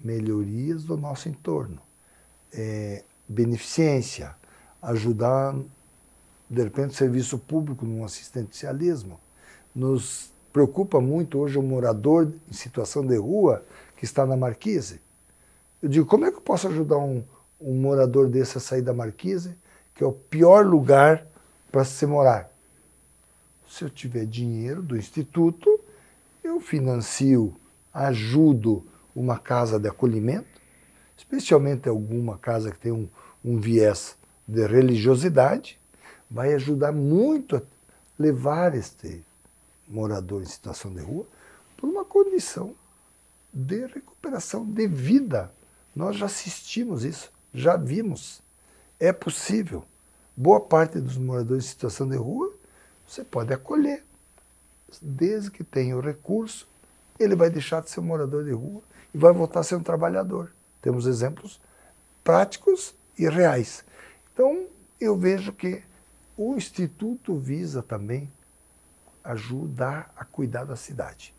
melhorias do nosso entorno, eh, beneficência, ajudar, de repente, o serviço público num assistencialismo. Nos preocupa muito hoje o morador em situação de rua que está na Marquise. Eu digo, como é que eu posso ajudar um, um morador desse a sair da Marquise, que é o pior lugar para se morar? Se eu tiver dinheiro do instituto, eu financio, ajudo uma casa de acolhimento, especialmente alguma casa que tem um, um viés de religiosidade, vai ajudar muito a levar este morador em situação de rua por uma condição de recuperação de vida. Nós já assistimos isso, já vimos. É possível. Boa parte dos moradores em situação de rua você pode acolher. Desde que tenha o recurso, ele vai deixar de ser um morador de rua e vai voltar a ser um trabalhador. Temos exemplos práticos e reais. Então, eu vejo que o Instituto visa também ajudar a cuidar da cidade.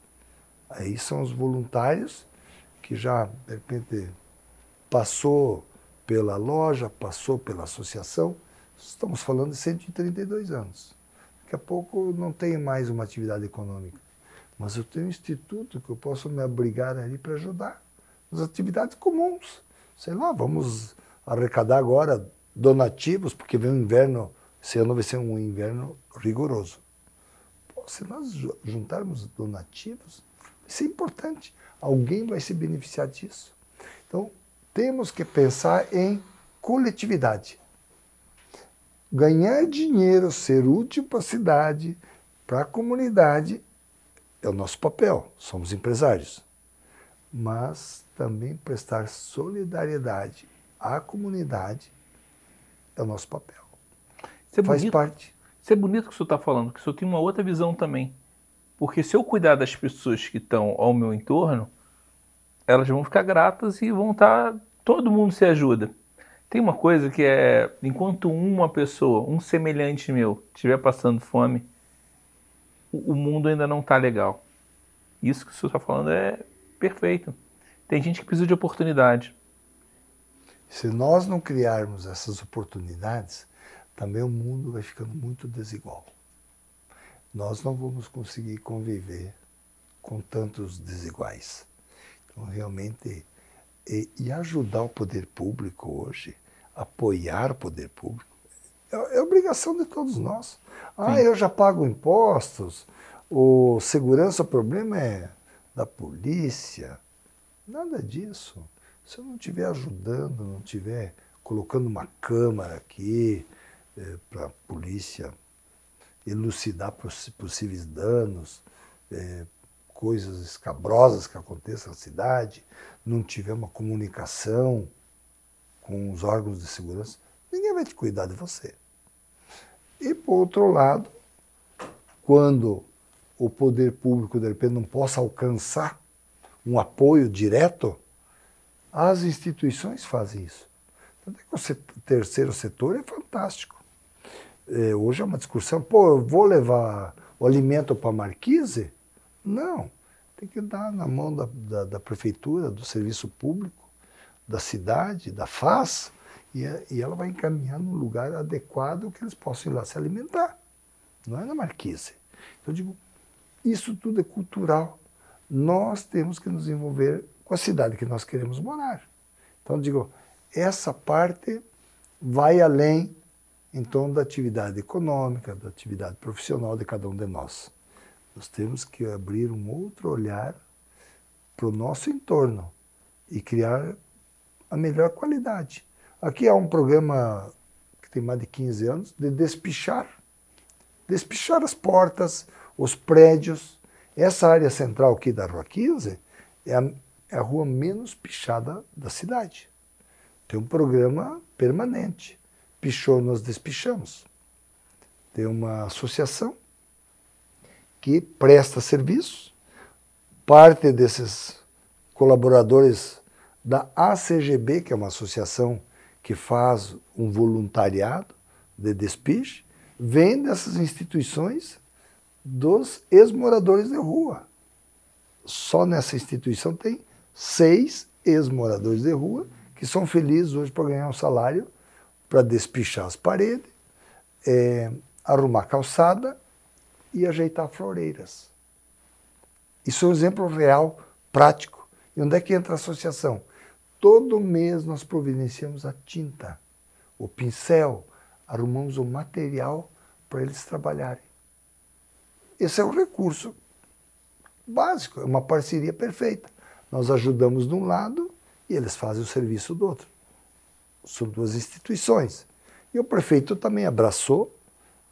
Aí são os voluntários que já, de repente, passou pela loja, passou pela associação. Estamos falando de 132 anos. Daqui a pouco não tem mais uma atividade econômica. Mas eu tenho um instituto que eu posso me abrigar ali para ajudar nas atividades comuns. Sei lá, vamos arrecadar agora donativos, porque vem um inverno, esse ano vai ser um inverno rigoroso. Se nós juntarmos donativos, isso é importante. Alguém vai se beneficiar disso. Então, temos que pensar em coletividade. Ganhar dinheiro, ser útil para a cidade, para a comunidade, é o nosso papel. Somos empresários. Mas também prestar solidariedade à comunidade é o nosso papel. Isso é Faz parte. Isso é bonito que o senhor está falando, que o senhor tem uma outra visão também. Porque se eu cuidar das pessoas que estão ao meu entorno, elas vão ficar gratas e vão estar. Todo mundo se ajuda. Tem uma coisa que é: enquanto uma pessoa, um semelhante meu, estiver passando fome, o, o mundo ainda não está legal. Isso que o senhor está falando é perfeito. Tem gente que precisa de oportunidade. Se nós não criarmos essas oportunidades, também o mundo vai ficando muito desigual. Nós não vamos conseguir conviver com tantos desiguais. Então, realmente, e, e ajudar o poder público hoje, apoiar o poder público, é, é obrigação de todos nós. Ah, Sim. eu já pago impostos, o segurança, o problema é da polícia. Nada disso. Se eu não estiver ajudando, não estiver colocando uma câmara aqui eh, para a polícia elucidar possíveis danos, eh, coisas escabrosas que aconteçam na cidade, não tiver uma comunicação com os órgãos de segurança, ninguém vai te cuidar de você. E, por outro lado, quando o poder público, de repente, não possa alcançar um apoio direto, as instituições fazem isso. É o terceiro setor é fantástico. É, hoje é uma discussão, pô, eu vou levar o alimento para a Marquise? Não, tem que dar na mão da, da, da prefeitura, do serviço público, da cidade, da FAS, e, a- e ela vai encaminhar num lugar adequado que eles possam ir lá se alimentar. Não é na Marquise. Então eu digo, isso tudo é cultural. Nós temos que nos envolver com a cidade que nós queremos morar. Então digo, essa parte vai além então da atividade econômica, da atividade profissional de cada um de nós. Nós temos que abrir um outro olhar para o nosso entorno e criar a melhor qualidade. Aqui há um programa que tem mais de 15 anos de despichar. Despichar as portas, os prédios. Essa área central aqui da Rua 15 é a, é a rua menos pichada da cidade. Tem um programa permanente. Pichou, nós despichamos. Tem uma associação que presta serviço. Parte desses colaboradores da ACGB, que é uma associação que faz um voluntariado de despiche, vem dessas instituições dos ex-moradores de rua. Só nessa instituição tem seis ex-moradores de rua que são felizes hoje para ganhar um salário para despichar as paredes, eh, arrumar calçada e ajeitar floreiras. Isso é um exemplo real, prático. E onde é que entra a associação? todo mês nós providenciamos a tinta, o pincel, arrumamos o material para eles trabalharem. Esse é o recurso básico, é uma parceria perfeita. Nós ajudamos de um lado e eles fazem o serviço do outro. São duas instituições. E o prefeito também abraçou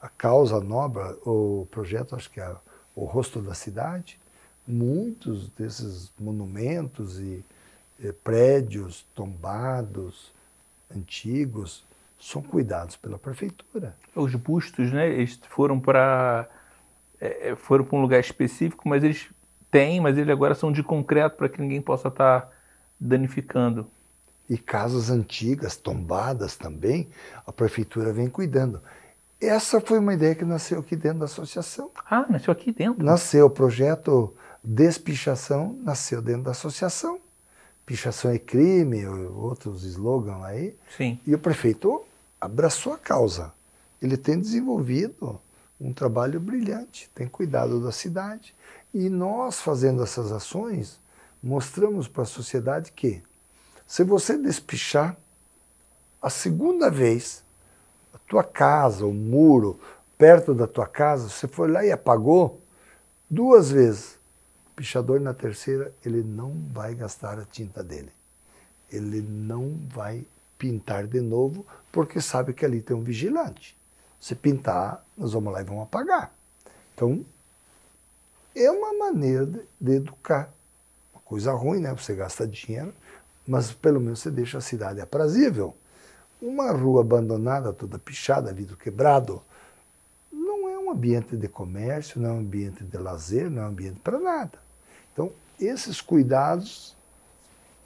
a causa nobre, o projeto, acho que é o rosto da cidade. Muitos desses monumentos e, e prédios tombados, antigos, são cuidados pela prefeitura. Os bustos, né? Eles foram para é, é, foram para um lugar específico, mas eles têm, mas eles agora são de concreto para que ninguém possa estar tá danificando. E casas antigas, tombadas também, a prefeitura vem cuidando. Essa foi uma ideia que nasceu aqui dentro da associação. Ah, nasceu aqui dentro? Nasceu. O projeto Despichação nasceu dentro da associação. Pichação é crime, outros slogans aí. Sim. E o prefeito abraçou a causa. Ele tem desenvolvido um trabalho brilhante, tem cuidado da cidade. E nós, fazendo essas ações, mostramos para a sociedade que, se você despichar, a segunda vez, a tua casa, o muro, perto da tua casa, você foi lá e apagou duas vezes. O pichador, na terceira, ele não vai gastar a tinta dele. Ele não vai pintar de novo, porque sabe que ali tem um vigilante. Se pintar, nós vamos lá e vamos apagar. Então, é uma maneira de, de educar. Uma coisa ruim, né? Você gasta dinheiro, mas pelo menos você deixa a cidade aprazível. Uma rua abandonada, toda pichada, vidro quebrado, não é um ambiente de comércio, não é um ambiente de lazer, não é um ambiente para nada. Então, esses cuidados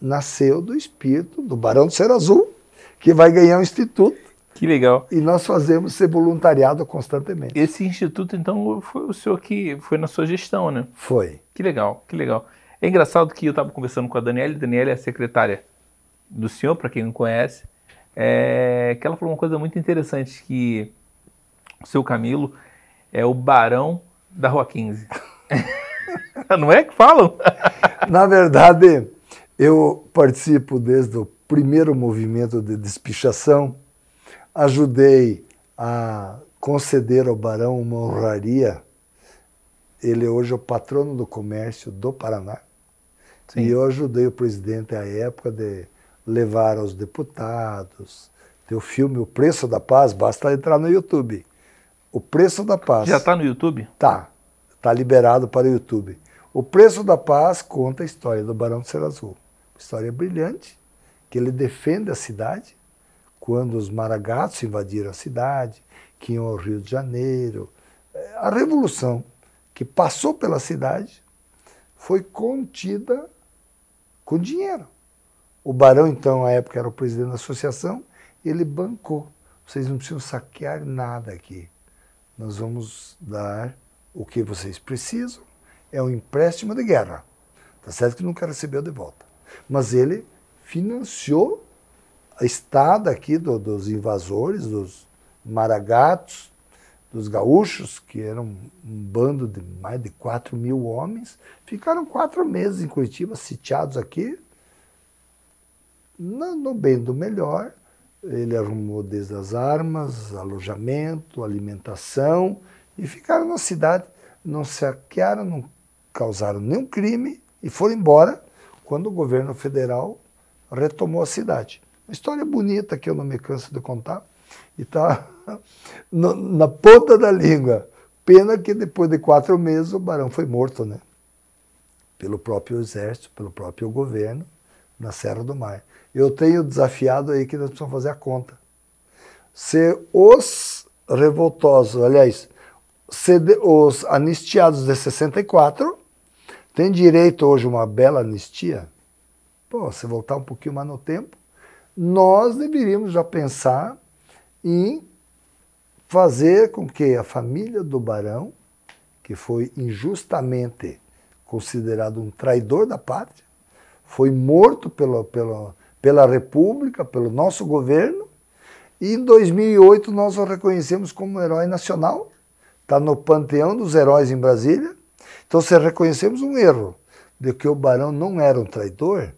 nasceu do espírito do Barão do Ser Azul, que vai ganhar um instituto que legal. E nós fazemos ser voluntariado constantemente. Esse instituto, então, foi o senhor que foi na sua gestão, né? Foi. Que legal, que legal. É engraçado que eu estava conversando com a Daniela, a Daniela é a secretária do senhor, para quem não conhece, é, que ela falou uma coisa muito interessante, que o seu Camilo é o barão da Rua 15. não é que falam? Na verdade, eu participo desde o primeiro movimento de despichação, ajudei a conceder ao Barão uma honraria. Ele é hoje o patrono do comércio do Paraná. Sim. E eu ajudei o presidente à época de levar aos deputados. Tem o filme O Preço da Paz, basta entrar no YouTube. O Preço da Paz. Já está no YouTube? Tá. Está liberado para o YouTube. O Preço da Paz conta a história do Barão do Ser Azul. História brilhante, que ele defende a cidade quando os maragatos invadiram a cidade, que iam ao Rio de Janeiro. É, a revolução que passou pela cidade foi contida com dinheiro. O barão, então, à época, era o presidente da associação, ele bancou. Vocês não precisam saquear nada aqui. Nós vamos dar o que vocês precisam. É um empréstimo de guerra. Tá certo que nunca recebeu de volta. Mas ele financiou a estada aqui do, dos invasores, dos maragatos, dos gaúchos, que eram um bando de mais de 4 mil homens, ficaram quatro meses em Curitiba, sitiados aqui, no, bem do melhor. Ele arrumou desde as armas, alojamento, alimentação, e ficaram na cidade, não saquearam, não causaram nenhum crime e foram embora quando o governo federal retomou a cidade. Uma história bonita que eu não me canso de contar. E está na ponta da língua. Pena que depois de quatro meses o barão foi morto, né? Pelo próprio exército, pelo próprio governo, na Serra do Mar. Eu tenho desafiado aí que nós precisamos fazer a conta. Se os revoltosos, aliás, se os anistiados de 64 têm direito hoje a uma bela anistia, pô, se voltar um pouquinho mais no tempo, nós deveríamos já pensar em fazer com que a família do barão, que foi injustamente considerado um traidor da pátria, foi morto pela, pela, pela República, pelo nosso governo, e em 2008 nós o reconhecemos como herói nacional, está no panteão dos heróis em Brasília. Então, se reconhecemos um erro de que o barão não era um traidor,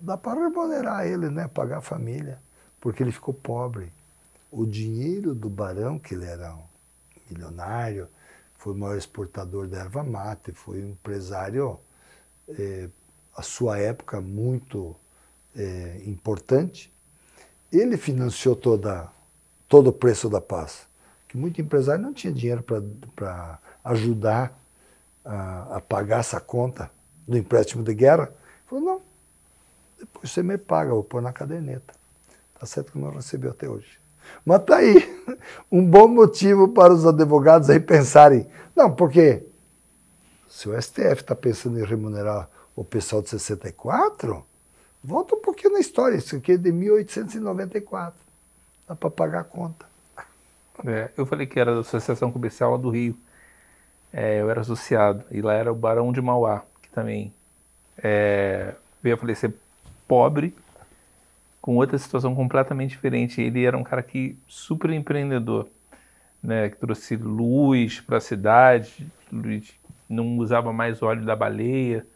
dá para remunerar ele, né? Pagar a família, porque ele ficou pobre. O dinheiro do barão, que ele era um milionário, foi o maior exportador da erva mate, foi um empresário, é, a sua época, muito é, importante. Ele financiou toda, todo o preço da paz, que muito empresário não tinha dinheiro para ajudar a, a pagar essa conta do empréstimo de guerra. Falou, não, depois você me paga, vou pôr na caderneta. Tá certo que não recebeu até hoje. Mas tá aí um bom motivo para os advogados aí pensarem. Não, porque se o STF está pensando em remunerar o pessoal de 64, volta um pouquinho na história. Isso aqui é de 1894. Dá para pagar a conta. É, eu falei que era da Associação Comercial do Rio. É, eu era associado. E lá era o Barão de Mauá, que também é, veio a falecer pobre, com outra situação completamente diferente. Ele era um cara que super empreendedor, né, que trouxe luz para a cidade, luz, não usava mais óleo da baleia,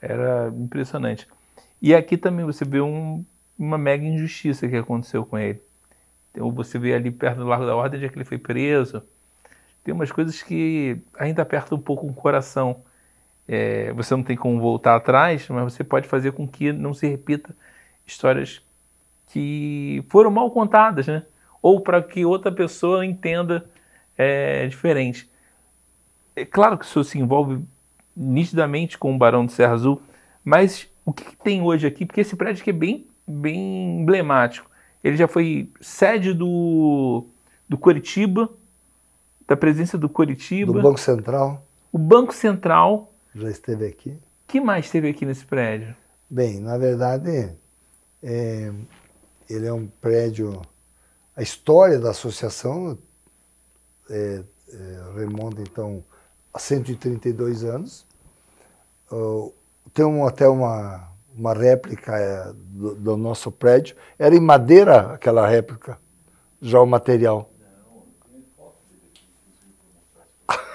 era impressionante. E aqui também você vê um, uma mega injustiça que aconteceu com ele. Então você vê ali perto do Largo da Ordem, onde é que ele foi preso. Tem umas coisas que ainda apertam um pouco o coração. É, você não tem como voltar atrás, mas você pode fazer com que não se repita histórias que foram mal contadas, né? Ou para que outra pessoa entenda é, diferente. É claro que isso se envolve nitidamente com o Barão de Serra Azul, mas o que, que tem hoje aqui? Porque esse prédio aqui é bem, bem emblemático. Ele já foi sede do, do Curitiba, da presença do Curitiba. Do Banco Central. O Banco Central já esteve aqui. O que mais esteve aqui nesse prédio? Bem, na verdade, é, ele é um prédio. A história da associação é, é, remonta então a 132 anos. Uh, tem um, até uma, uma réplica é, do, do, nosso prédio. Era em madeira aquela réplica, já o material.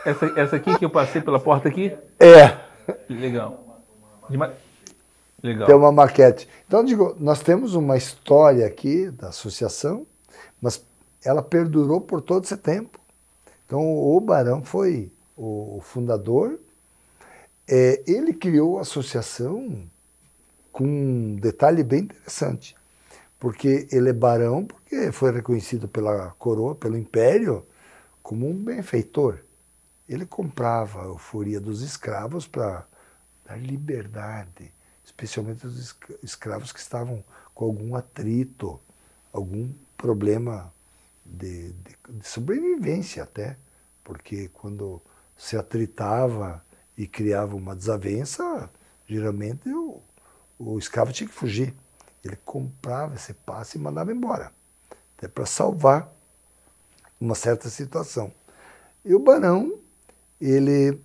Essa, essa aqui que eu passei pela porta aqui? É. Legal. Ma... Legal. Tem uma maquete. Então, digo, nós temos uma história aqui da associação, mas ela perdurou por todo esse tempo. Então, o Barão foi o fundador. É, ele criou a associação com um detalhe bem interessante, porque ele é barão porque foi reconhecido pela coroa, pelo império, como um benfeitor. Ele comprava a euforia dos escravos para dar liberdade, especialmente os escravos que estavam com algum atrito, algum problema de, de, de sobrevivência até, porque quando se atritava e criava uma desavença, geralmente o, o escravo tinha que fugir. Ele comprava esse passe e mandava embora, até para salvar uma certa situação. E o barão ele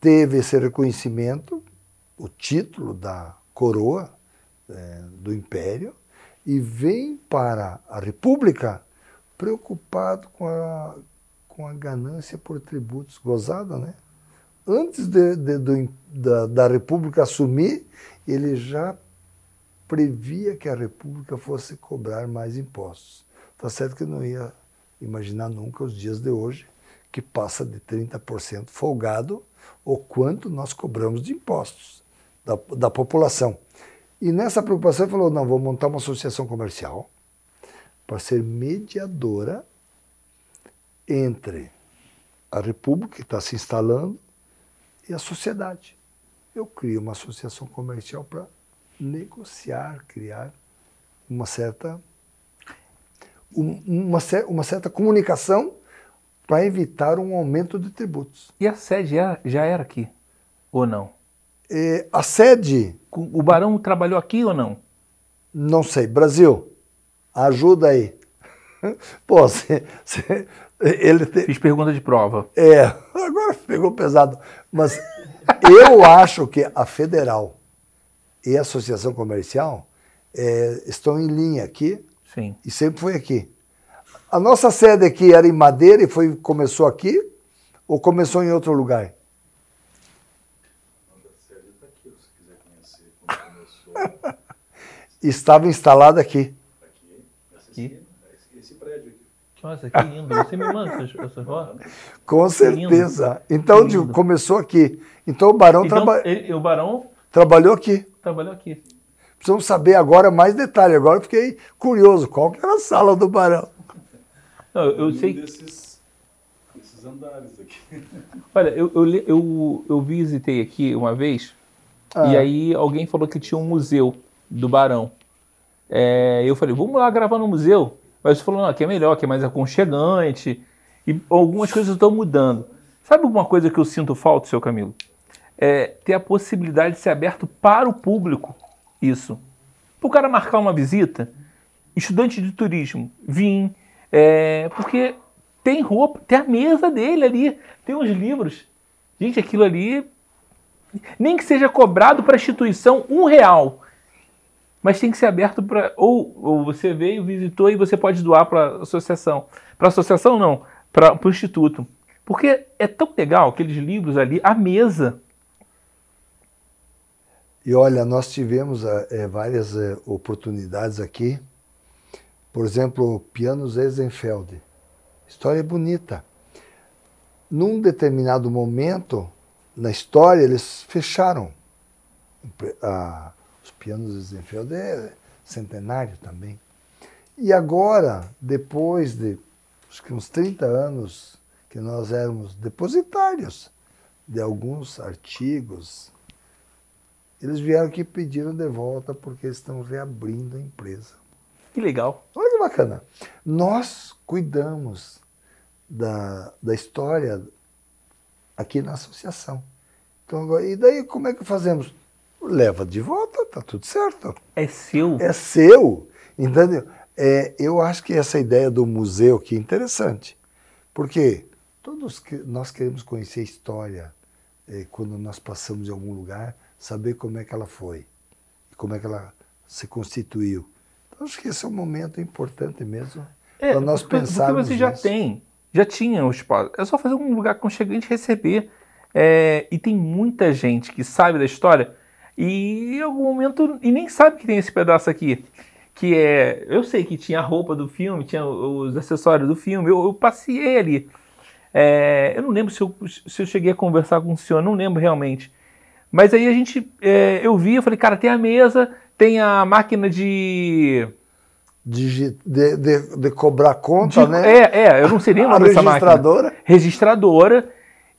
teve esse reconhecimento, o título da coroa é, do império, e vem para a República preocupado com a, com a ganância por tributos gozada, né? Antes de, de, do, da, da República assumir, ele já previa que a República fosse cobrar mais impostos. Tá certo que não ia imaginar nunca os dias de hoje, que passa de 30% folgado o quanto nós cobramos de impostos da, da população. E nessa preocupação ele falou, não, vou montar uma associação comercial para ser mediadora entre a República, que está se instalando, e a sociedade. Eu crio uma associação comercial para negociar, criar uma certa, uma, uma certa comunicação para evitar um aumento de tributos. E a sede já era aqui, ou não? É, a sede. O Barão trabalhou aqui ou não? Não sei. Brasil, ajuda aí. Pô, cê, cê, ele te... Fiz pergunta de prova. É, agora pegou pesado. Mas eu acho que a Federal e a Associação Comercial é, estão em linha aqui. Sim. E sempre foi aqui. A nossa sede aqui era em Madeira e foi, começou aqui? Ou começou em outro lugar? estava instalada aqui. Aqui, esse, prédio aqui. Nossa, que lindo. Você me manda essas, fotos? Com certeza. Então lindo. começou aqui. Então o Barão Então, traba- ele- o Barão trabalhou aqui. trabalhou aqui. Precisamos saber agora mais detalhe. Agora eu fiquei curioso. Qual que era a sala do Barão? Não, eu, eu Um sei. desses, desses andares aqui. Olha, eu, eu, eu, eu visitei aqui uma vez Ah. e aí alguém falou que tinha um museu do Barão. É, eu falei, vamos lá gravar no museu. Mas você falou, não, aqui é melhor, aqui é mais aconchegante. E algumas coisas estão mudando. Sabe alguma coisa que eu sinto falta, seu Camilo? É ter a possibilidade de ser aberto para o público isso. Para o cara marcar uma visita, estudante de turismo, vir, é, porque tem roupa, tem a mesa dele ali, tem uns livros. Gente, aquilo ali, nem que seja cobrado para a instituição um real, mas tem que ser aberto para. Ou, ou você veio, visitou e você pode doar para a associação. Para a associação, não, para o instituto. Porque é tão legal aqueles livros ali, a mesa. E olha, nós tivemos eh, várias eh, oportunidades aqui. Por exemplo, Pianos Eisenfeld. História bonita. Num determinado momento na história, eles fecharam. Ah, os Pianos Eisenfeld é centenário também. E agora, depois de acho que uns 30 anos que nós éramos depositários de alguns artigos, eles vieram aqui e pediram de volta porque estão reabrindo a empresa. Que legal. Olha que bacana. Nós cuidamos da, da história aqui na associação. Então, e daí como é que fazemos? Leva de volta, tá tudo certo. É seu. É seu, entendeu? É, eu acho que essa ideia do museu aqui é interessante, porque todos nós queremos conhecer a história eh, quando nós passamos em algum lugar, saber como é que ela foi, como é que ela se constituiu. Então, acho que esse é um momento importante mesmo É, para nós pensarmos porque você já nisso. tem, já tinha o espaço. É só fazer um lugar aconchegante e receber. É, e tem muita gente que sabe da história e em algum momento e nem sabe que tem esse pedaço aqui. Que é. Eu sei que tinha a roupa do filme, tinha os acessórios do filme, eu, eu passei ali. É, eu não lembro se eu, se eu cheguei a conversar com o senhor, não lembro realmente. Mas aí a gente. é, eu vi, eu falei, cara, tem a mesa, tem a máquina de. Digi- de, de- de cobrar conta, de- né? É, é, eu não sei nem o nome dessa máquina registradora. registradora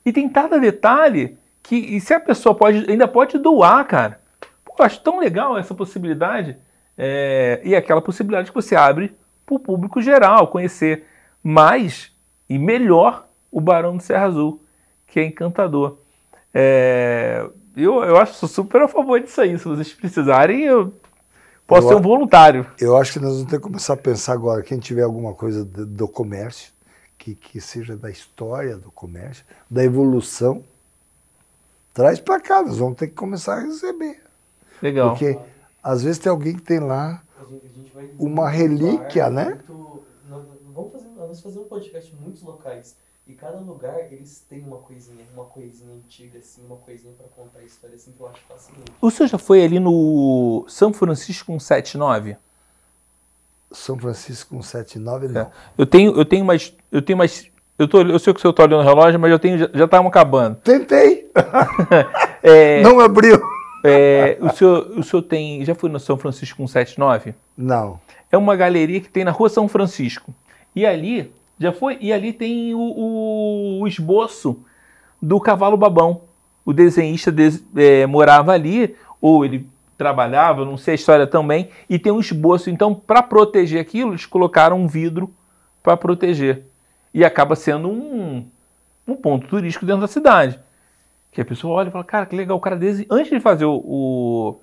e tem cada detalhe que e se a pessoa pode ainda pode doar, cara. Pô, eu acho tão legal essa possibilidade É, e aquela possibilidade que você abre para o público geral conhecer mais e melhor o Barão de Serra Azul, que é encantador. É, eu, eu acho super a favor disso aí. Se vocês precisarem, eu posso Eu ser um voluntário. Eu acho que nós vamos ter que começar a pensar agora, quem tiver alguma coisa do, do comércio, que, que seja da história do comércio, da evolução, traz para cá, nós vamos ter que começar a receber. Legal. Porque às vezes tem alguém que tem lá, A gente, a gente vai Uma relíquia, né? muito- nós, vamos fazer, nós vamos fazer um podcast em muitos locais. E cada lugar, eles têm uma coisinha, uma coisinha antiga, assim, uma coisinha pra contar a história, assim, que eu acho fascinante. O senhor já foi ali no São Francisco 179? São Francisco com 79, não. É. Eu tenho, eu tenho mais. Eu tenho mais. Eu, tô, eu sei que o senhor está olhando o relógio, mas eu tenho, já estamos acabando. Tentei, É, não abriu. é, o, senhor, o senhor tem. Já foi no São Francisco 179? Não. É uma galeria que tem na rua São Francisco. E ali, já foi? E ali tem o, o- o esboço do cavalo babão. O desenhista des- é, morava ali, ou ele trabalhava, não sei a história também, e tem um esboço. Então, para proteger aquilo, eles colocaram um vidro para proteger. E acaba sendo um, um ponto turístico dentro da cidade. Que a pessoa olha e fala, cara, que legal, o cara dese... antes de fazer o- o,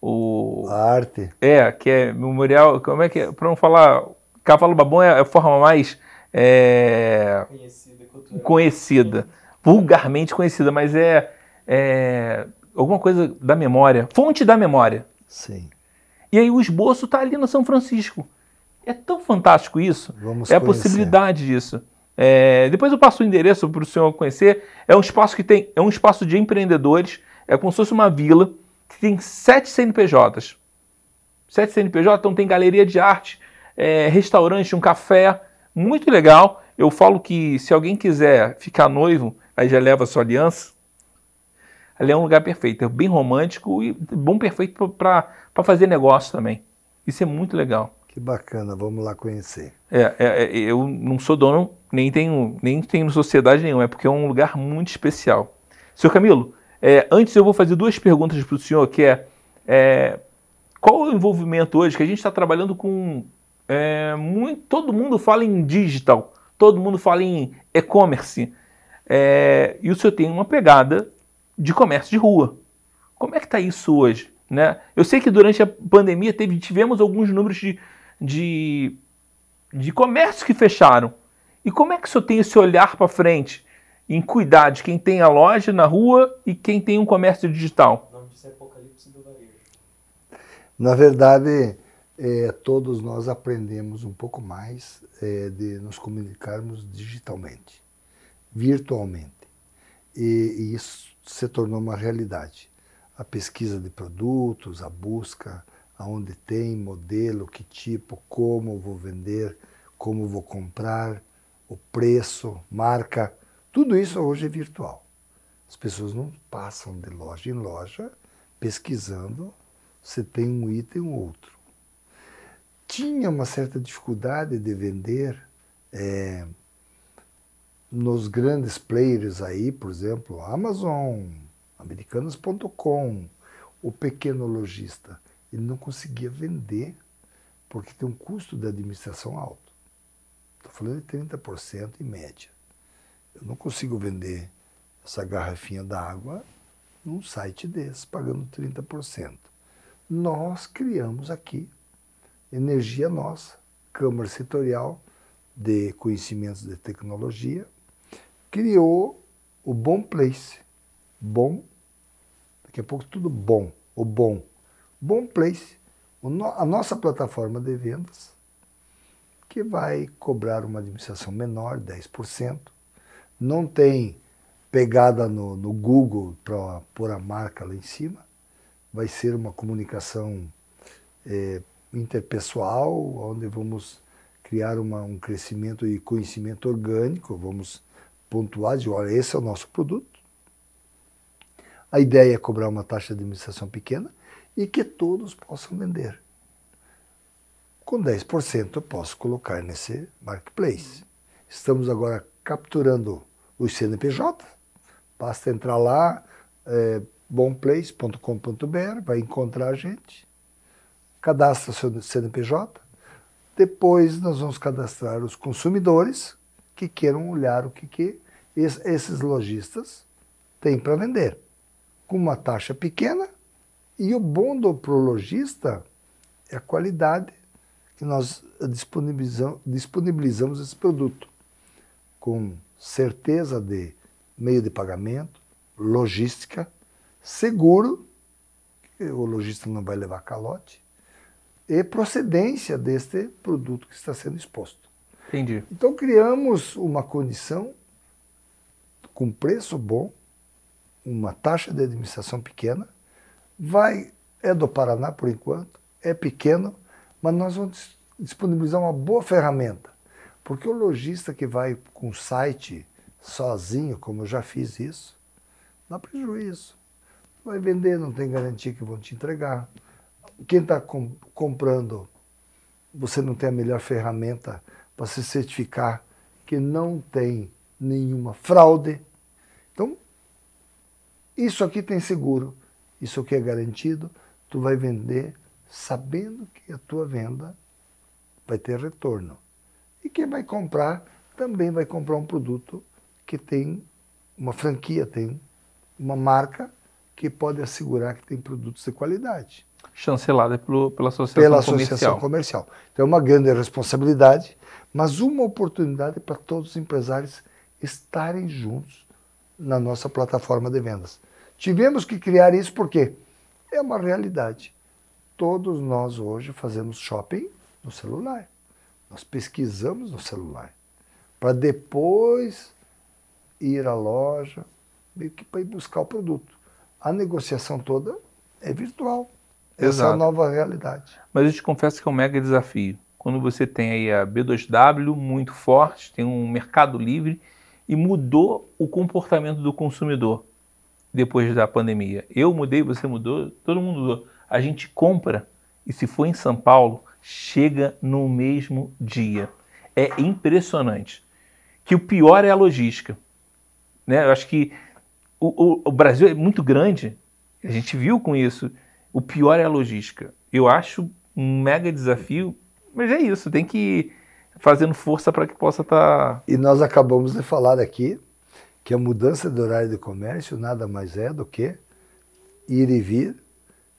o, A arte. é, que é memorial. Como é que é? Pra não falar. Cavalo Babão é a forma mais é, Conhecida, conhecida, vulgarmente conhecida, mas é, é alguma coisa da memória, fonte da memória. Sim. E aí o esboço está ali no São Francisco. É tão fantástico isso. Vamos é a conhecer. possibilidade disso. É, depois eu passo o endereço para o senhor conhecer. É um espaço que tem, é um espaço de empreendedores. É como se fosse uma vila que tem sete CNPJs. Sete CNPJ, então tem galeria de arte, é, restaurante, um café, muito legal. Eu falo que se alguém quiser ficar noivo, aí já leva a sua aliança. Ali é um lugar perfeito, é bem romântico e bom perfeito para fazer negócio também. Isso é muito legal. Que bacana, vamos lá conhecer. É, é, é, eu não sou dono, nem tenho, nem tenho sociedade nenhuma, é porque é um lugar muito especial. Senhor Camilo, é, antes eu vou fazer duas perguntas para o senhor, que é, é, qual o envolvimento hoje, que a gente está trabalhando com é, muito, todo mundo fala em digital, todo mundo fala em e-commerce, é, e o senhor tem uma pegada de comércio de rua. Como é que está isso hoje? Né? Eu sei que durante a pandemia teve, tivemos alguns números de, de, de comércios que fecharam. E como é que o senhor tem esse olhar para frente em cuidar de quem tem a loja na rua e quem tem um comércio digital? O nome disso é Apocalipse do Varejo. Na verdade, é, todos nós aprendemos um pouco mais é, de nos comunicarmos digitalmente, virtualmente. E, e isso se tornou uma realidade. A pesquisa de produtos, a busca, aonde tem modelo, que tipo, como vou vender, como vou comprar, o preço, marca, tudo isso hoje é virtual. As pessoas não passam de loja em loja pesquisando se tem um item ou outro. Tinha uma certa dificuldade de vender é, nos grandes players aí, por exemplo, Amazon, americanas.com, o pequeno lojista. Ele não conseguia vender porque tem um custo de administração alto. Estou falando de 30% em média. Eu não consigo vender essa garrafinha d'água num site desse, pagando 30%. Nós criamos aqui energia nossa, Câmara Setorial de Conhecimentos de Tecnologia, criou o Bom Place. Bom, daqui a pouco tudo bom, o bom. Bom Place, a nossa plataforma de vendas, que vai cobrar uma administração menor, 10%. Não tem pegada no, no Google para pôr a marca lá em cima. Vai ser uma comunicação é, interpessoal, onde vamos criar uma, um crescimento e conhecimento orgânico, vamos pontuar de, olha, esse é o nosso produto. A ideia é cobrar uma taxa de administração pequena e que todos possam vender. Com 10% eu posso colocar nesse marketplace. Estamos agora capturando os CNPJ. Basta entrar lá, é, bomplace.com.br, vai encontrar a gente, cadastra seu CNPJ. Depois nós vamos cadastrar os consumidores que queiram olhar o que, que esses lojistas têm para vender, com uma taxa pequena. E o bom do pro lojista é a qualidade que nós disponibilizamos, disponibilizamos esse produto com certeza de meio de pagamento, logística, seguro, o lojista não vai levar calote, e procedência deste produto que está sendo exposto. Entendi. Então criamos uma condição com preço bom, uma taxa de administração pequena, vai é do Paraná por enquanto, é pequeno, mas nós vamos disponibilizar uma boa ferramenta. Porque o lojista que vai com o site sozinho, como eu já fiz isso, dá prejuízo. Vai vender, não tem garantia que vão te entregar. Quem está com, comprando, você não tem a melhor ferramenta para se certificar que não tem nenhuma fraude. Então, isso aqui tem seguro, isso aqui é garantido, tu vai vender sabendo que a tua venda vai ter retorno. E quem vai comprar também vai comprar um produto que tem uma franquia, tem uma marca que pode assegurar que tem produtos de qualidade. Chancelada pelo, pela Associação pela Comercial. Associação Comercial. Então é uma grande responsabilidade, mas uma oportunidade para todos os empresários estarem juntos na nossa plataforma de vendas. Tivemos que criar isso porque é uma realidade todos nós hoje fazemos shopping no celular. Nós pesquisamos no celular. Para depois ir à loja, meio que para ir buscar o produto. A negociação toda é virtual, Essa é a Exato. nova realidade. Mas eu te confesso que é um mega desafio. Quando você tem aí a B2W muito forte, tem um mercado livre e mudou o comportamento do consumidor depois da pandemia. Eu mudei, você mudou, todo mundo mudou. A gente compra e se for em São Paulo, chega no mesmo dia. É impressionante. Que o pior é a logística. Né? Eu acho que o, o- o Brasil é muito grande, a gente viu com isso. O pior é a logística. Eu acho um mega desafio, mas é isso, tem que ir fazendo força para que possa tá estar. E nós acabamos de falar aqui que a mudança do horário de comércio nada mais é do que ir e vir,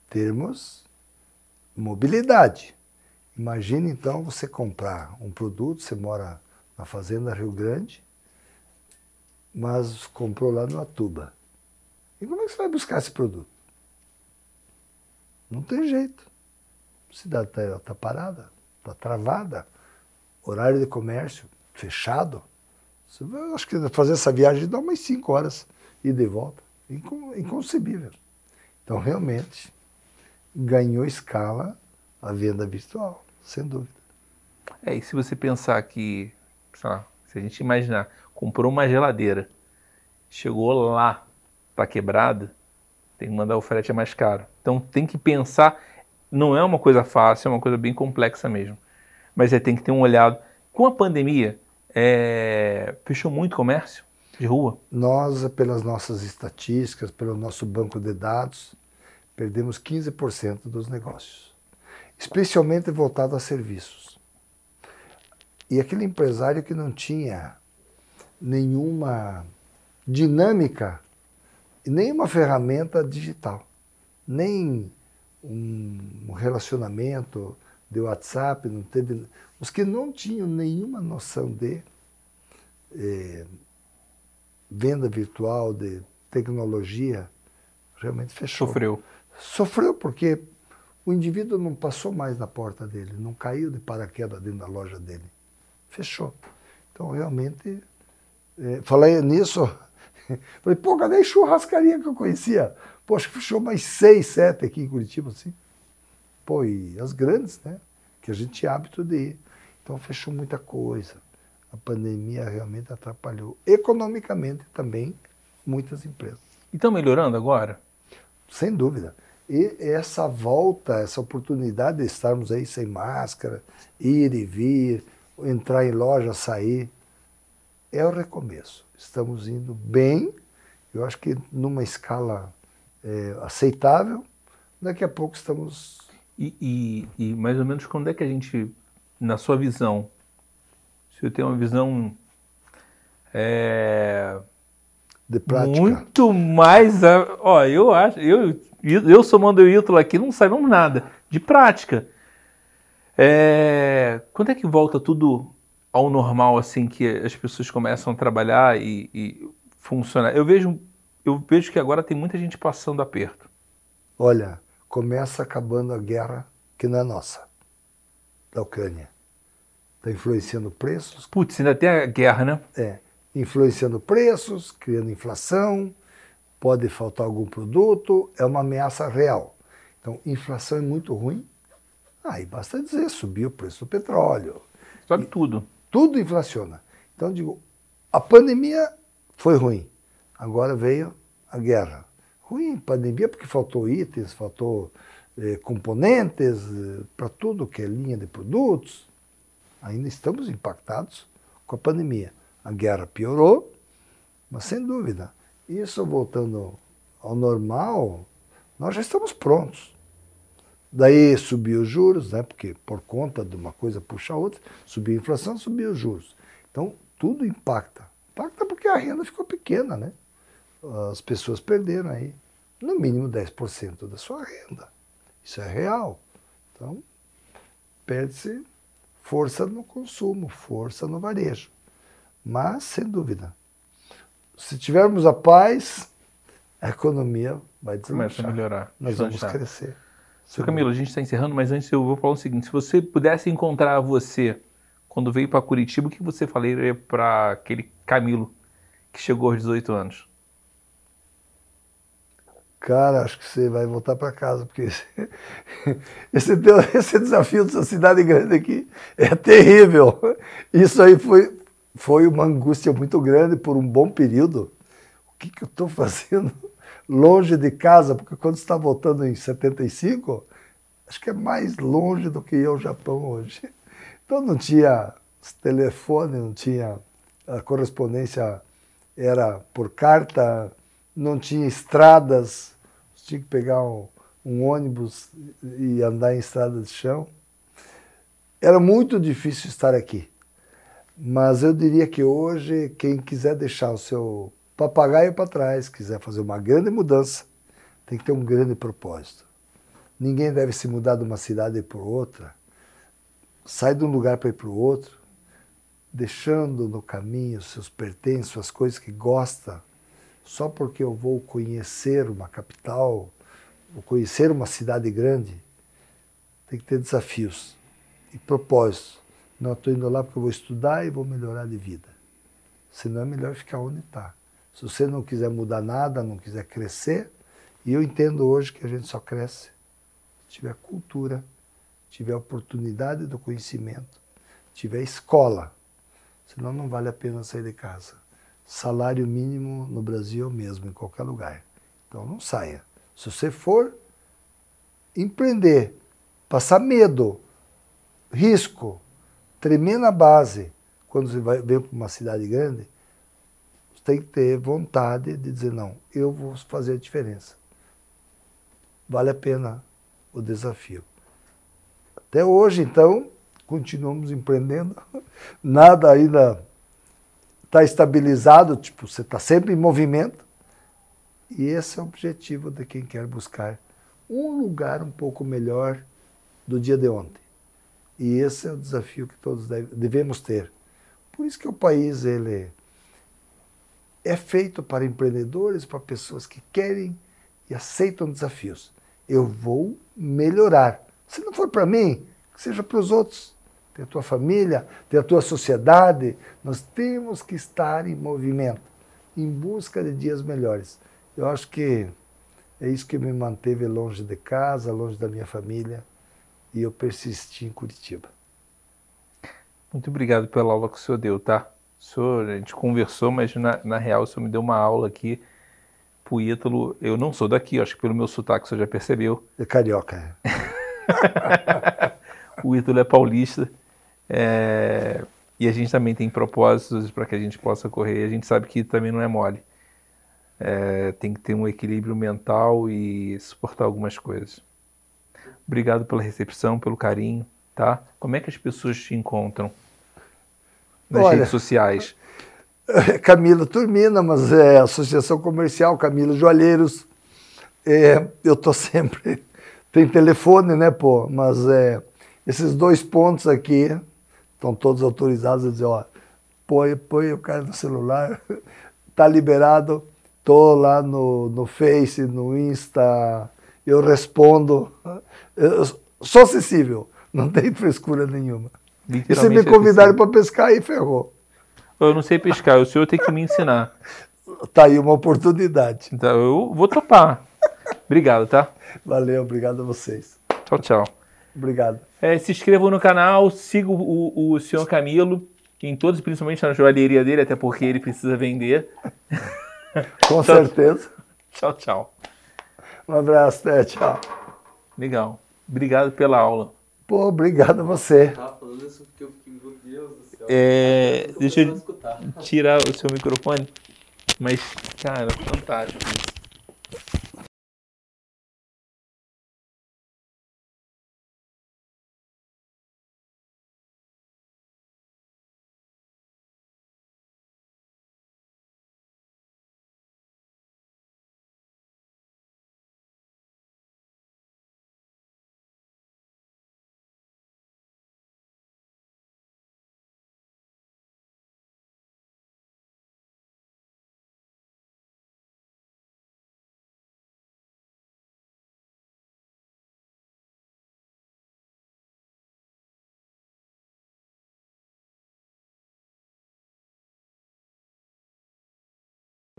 termos mobilidade. Imagine então você comprar um produto, você mora na fazenda Rio Grande, mas comprou lá no Atuba. E como é que você vai buscar esse produto? Não tem jeito. A cidade está tá parada, está travada. Horário de comércio fechado. Você vai- acho que fazer essa viagem dá umas cinco horas e de volta. Incon- Inconcebível. Então, realmente, ganhou escala a venda virtual, sem dúvida. É, e se você pensar que, sei lá, se a gente imaginar, comprou uma geladeira, chegou lá, tá quebrada, tem que mandar o frete é mais caro. Então tem que pensar, não é uma coisa fácil, é uma coisa bem complexa mesmo. Mas é, tem que ter um olhado. Com a pandemia, é, fechou muito comércio de rua. Nós, pelas nossas estatísticas, pelo nosso banco de dados, perdemos 15% dos negócios, especialmente voltado a serviços. E aquele empresário que não tinha nenhuma dinâmica, e nenhuma ferramenta digital, nem um relacionamento de WhatsApp, não teve, os que não tinham nenhuma noção de eh, venda virtual, de tecnologia, realmente fechou. Sofreu. Sofreu porque o indivíduo não passou mais na porta dele, não caiu de paraquedas dentro da loja dele. Fechou. Então, realmente, é, falei nisso, falei, pô, cadê a churrascaria que eu conhecia? Poxa, fechou mais seis, sete aqui em Curitiba, assim. Pô, e as grandes, né? Que a gente tinha hábito de ir. Então, fechou muita coisa. A pandemia realmente atrapalhou. Economicamente também, muitas empresas. E estão melhorando agora? Sem dúvida. E essa volta, essa oportunidade de estarmos aí sem máscara, ir e vir, entrar em loja, sair, é o recomeço. Estamos indo bem, eu acho que numa escala é, aceitável. Daqui a pouco estamos. E, e- e mais ou menos quando é que a gente, na sua visão, se eu tenho uma visão é, De prática. muito mais, ó, eu acho, eu, eu somando o Ítalo aqui não sabemos nada de prática. É, quando é que volta tudo ao normal, assim, que as pessoas começam a trabalhar e, e funcionar? Eu vejo, eu vejo que agora tem muita gente passando aperto. Olha, começa acabando a guerra que não é nossa, da Ucrânia. Está influenciando preços, Putz, ainda tem a guerra, né? É, influenciando preços, criando inflação, pode faltar algum produto, é uma ameaça real. Então, inflação é muito ruim. Aí basta dizer, subiu o preço do petróleo, Sobe tudo. Tudo inflaciona. Então, digo, a pandemia foi ruim, agora veio a guerra. Ruim, pandemia, porque faltou itens, faltou eh, componentes para tudo que é linha de produtos. Ainda estamos impactados com a pandemia. A guerra piorou, mas sem dúvida, isso voltando ao normal, nós já estamos prontos. Daí subiu os juros, né? porque por conta de uma coisa puxa a outra, subiu a inflação, subiu os juros. Então, tudo impacta. Impacta porque a renda ficou pequena, né? As pessoas perderam aí no mínimo 10% da sua renda. Isso é real. Então, perde-se força no consumo, força no varejo. Mas, sem dúvida, se tivermos a paz, a economia vai Começa a deslanchar. melhorar. Nós vamos deslanchar. crescer. Seu Camilo, a gente está encerrando, mas antes eu vou falar o seguinte: se você pudesse encontrar você quando veio para Curitiba, o que você falaria para aquele Camilo que chegou aos 18 anos? Cara, acho que você vai voltar para casa, porque esse, esse, teu- esse desafio dessa cidade grande aqui é terrível. Isso aí foi, foi uma angústia muito grande por um bom período. O que, que eu estou fazendo longe de casa? Porque quando está voltando em 75, acho que é mais longe do que eu, o Japão hoje. Então não tinha telefone, não tinha a correspondência era por carta, não tinha estradas, tinha que pegar um, um ônibus e andar em estrada de chão. Era muito difícil estar aqui. Mas eu diria que hoje, quem quiser deixar o seu papagaio para trás, quiser fazer uma grande mudança, tem que ter um grande propósito. Ninguém deve se mudar de uma cidade para outra, sai de um lugar para ir para o outro, deixando no caminho seus pertences, suas coisas que gosta, só porque eu vou conhecer uma capital, vou conhecer uma cidade grande, tem que ter desafios e propósitos. Não, estou indo lá porque eu vou estudar e vou melhorar de vida. Senão é melhor ficar onde está. Se você não quiser mudar nada, não quiser crescer, e eu entendo hoje que a gente só cresce se tiver cultura, tiver oportunidade do conhecimento, tiver escola. Senão não vale a pena sair de casa. Salário mínimo no Brasil é o mesmo, em qualquer lugar. Então não saia. Se você for empreender, passar medo, risco, tremer na base, quando você vai, vem para uma cidade grande, tem que ter vontade de dizer, não, eu vou fazer a diferença. Vale a pena o desafio. Até hoje, então, continuamos empreendendo. Nada ainda está estabilizado, tipo, você está sempre em movimento. E esse é o objetivo de quem quer buscar um lugar um pouco melhor do dia de ontem. E esse é o desafio que todos deve, devemos ter. Por isso que o país ele é feito para empreendedores, para pessoas que querem e aceitam desafios. Eu vou melhorar. Se não for para mim, que seja para os outros. Tem a tua família, tem a tua sociedade. Nós temos que estar em movimento, em busca de dias melhores. Eu acho que é isso que me manteve longe de casa, longe da minha família, e eu persisti em Curitiba. Muito obrigado pela aula que o senhor deu, tá? Senhor, a gente conversou, mas na, na real o senhor me deu uma aula aqui pro Ítalo. Eu não sou daqui, acho que pelo meu sotaque o senhor já percebeu. É carioca. o Ítalo é paulista. É, e a gente também tem propósitos para que a gente possa correr. A gente sabe que também não é mole. É, tem que ter um equilíbrio mental e suportar algumas coisas. Obrigado pela recepção, pelo carinho, tá? Como é que as pessoas te encontram nas Olha, redes sociais? Camilo Turmina, mas é Associação Comercial Camilo Joalheiros. É, eu tô sempre. Tem telefone, né, pô? Mas é, esses dois pontos aqui estão todos autorizados a dizer, ó, põe, põe o cara no celular, tá liberado, tô lá no, no Face, no Insta, eu respondo. Eu sou acessível, não tem frescura nenhuma. E se me convidarem acessível. para pescar, aí ferrou. Eu não sei pescar, o senhor tem que me ensinar. Tá aí uma oportunidade. Então eu vou topar. Obrigado, tá? Valeu, obrigado a vocês. Tchau, tchau. Obrigado. É, se inscrevam no canal, sigam o, o senhor Camilo, em todos, principalmente na joalheria dele, até porque ele precisa vender. Com Tchau. certeza. Tchau, tchau. Um abraço, né? Tchau. Legal. Obrigado pela aula. Pô, obrigado a você. Tava falando isso porque eu fiquei, meu Deus do céu. É, deixa eu-. Tirar o seu microfone. Mas, cara, fantástico isso.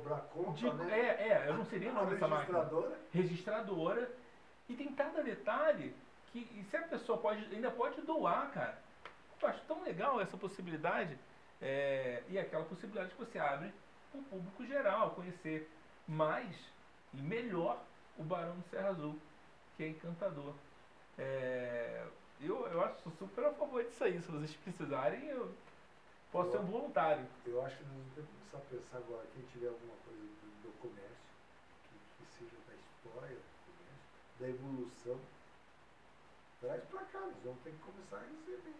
Cobrar conta, de- né? é, é, eu não sei nem o nome dessa máquina. registradora. registradora e tem cada detalhe que se a pessoa pode ainda pode doar, cara. Eu acho tão legal essa possibilidade é, e aquela possibilidade que você abre para o público geral conhecer mais e melhor o Barão do Serra Azul, que é encantador. É, eu, eu acho super a favor disso aí. Se vocês precisarem, eu posso ser um voluntário. Eu acho que nós temos que começar a pensar agora, quem tiver alguma coisa do, do comércio, que, que seja da história do comércio, da evolução, traz pra cá, nós vamos ter que começar a receber.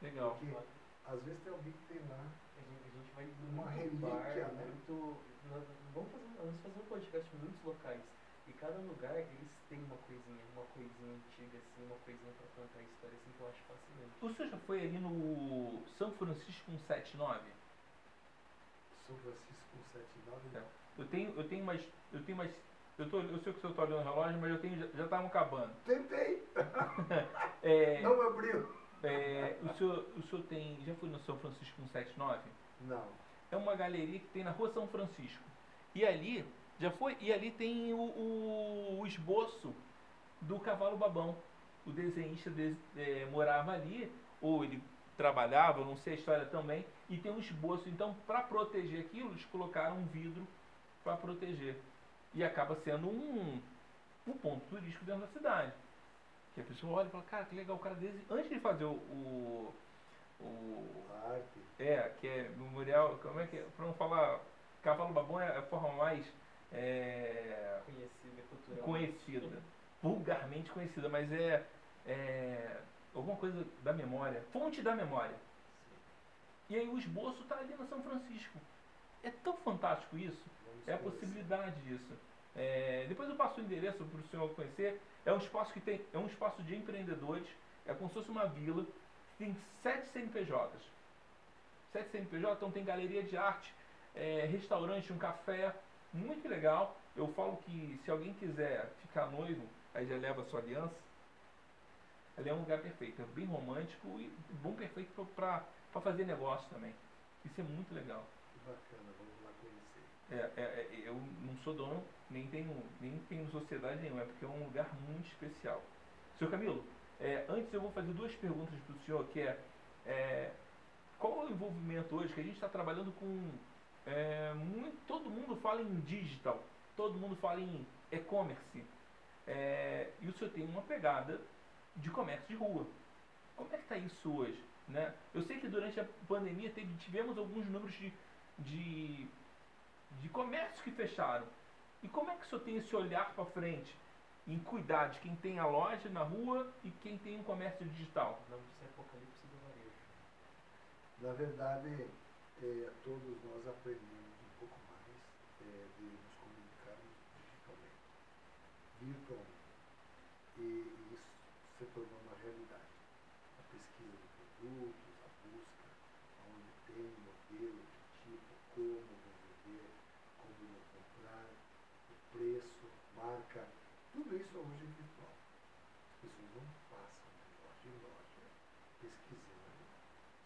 Legal. Porque às vezes tem alguém que tem lá. A gente, a gente vai Uma muito relíquia, bar, né? muito. nós Vamos fazer, vamos fazer um podcast em muitos locais. E cada lugar eles têm uma coisinha, uma coisinha antiga, assim, uma coisinha pra contar a história assim que eu acho fascinante. O senhor já foi ali no São Francisco 179? São Francisco 179, É. Eu tenho, eu tenho mais. Eu tenho mais. Eu, tô, eu sei que o senhor está olhando o relógio, mas eu tenho. Já estavam acabando. Tentei, É, não abriu. é, o, senhor, o senhor tem. Já foi no São Francisco 179? Não. É uma galeria que tem na rua São Francisco. E ali. Já foi? E ali tem o, o- o esboço do cavalo babão. O desenhista des- é, morava ali, ou ele trabalhava, não sei a história também, e tem um esboço. Então, para proteger aquilo, eles colocaram um vidro para proteger. E acaba sendo um, um ponto turístico dentro da cidade. Que a pessoa olha e fala, cara, que legal, o cara desse... Antes de fazer o, o, o- arte. é, que é memorial, como é que é? Pra não falar, cavalo babão é a forma mais é, Conhecida, cultural. conhecida, vulgarmente conhecida, mas é, é alguma coisa da memória, fonte da memória. E aí o esboço está ali no São Francisco. É tão fantástico isso. Vamos É a possibilidade disso. É, depois eu passo o endereço para o senhor conhecer. É um espaço que tem, é um espaço de empreendedores. É como se fosse uma vila. Tem sete CNPJs. Sete CNPJs, então tem galeria de arte, é, restaurante, um café, muito legal. Eu falo que se alguém quiser ficar noivo, aí já leva a sua aliança. Ali é um lugar perfeito, é bem romântico e bom perfeito para fazer negócio também. Isso é muito legal. Que bacana, vamos lá conhecer. É, é, é, eu não sou dono, nem tenho, nem tenho sociedade nenhuma, é porque é um lugar muito especial. Senhor Camilo, é, antes eu vou fazer duas perguntas para o senhor, que é, é, qual é o envolvimento hoje, que a gente está trabalhando com, é, muito, todo mundo fala em digital, todo mundo fala em e-commerce, é, e o senhor tem uma pegada de comércio de rua. Como é que está isso hoje? Né? Eu sei que durante a pandemia teve, tivemos alguns números de, de de comércios que fecharam. E como é que o senhor tem esse olhar para frente em cuidar de quem tem a loja na rua e quem tem um comércio digital? O nome disso é Apocalipse do Varejo. Na verdade, eh, todos nós aprendemos um pouco mais eh, de nos comunicarmos digitalmente, virtualmente. E, e isso se tornou uma realidade. A pesquisa de produtos, a busca, onde tem modelo, que tipo, como vender, como comprar, o preço, marca, tudo isso hoje é virtual. As pessoas não passam de loja em loja pesquisando.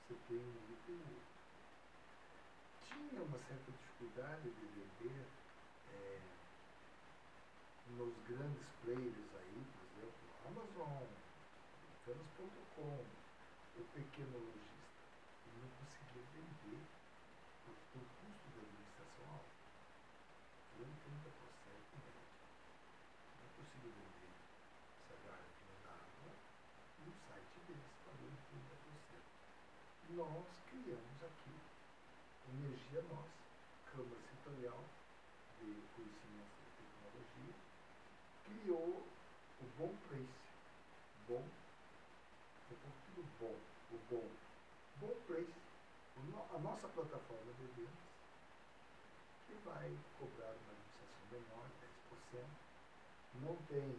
Você tem um item e outro. Tinha uma certa dificuldade de vender eh, nos grandes players aí, por exemplo, Amazon, Canas.com, o pequeno lojista. Ele não conseguia vender porque o custo da administração é alto. Foi em 30% médio. Não conseguiu vender essa garrafinha d'água e o site deles pagou em 30%. Nós criamos aqui, energia nossa, Câmara Setorial de Conhecimento e Tecnologia, criou o Bom Place. Bom, tô tudo bom, o bom. Bom Place, a nossa plataforma de vendas, que vai cobrar uma administração menor, 10%. Não tem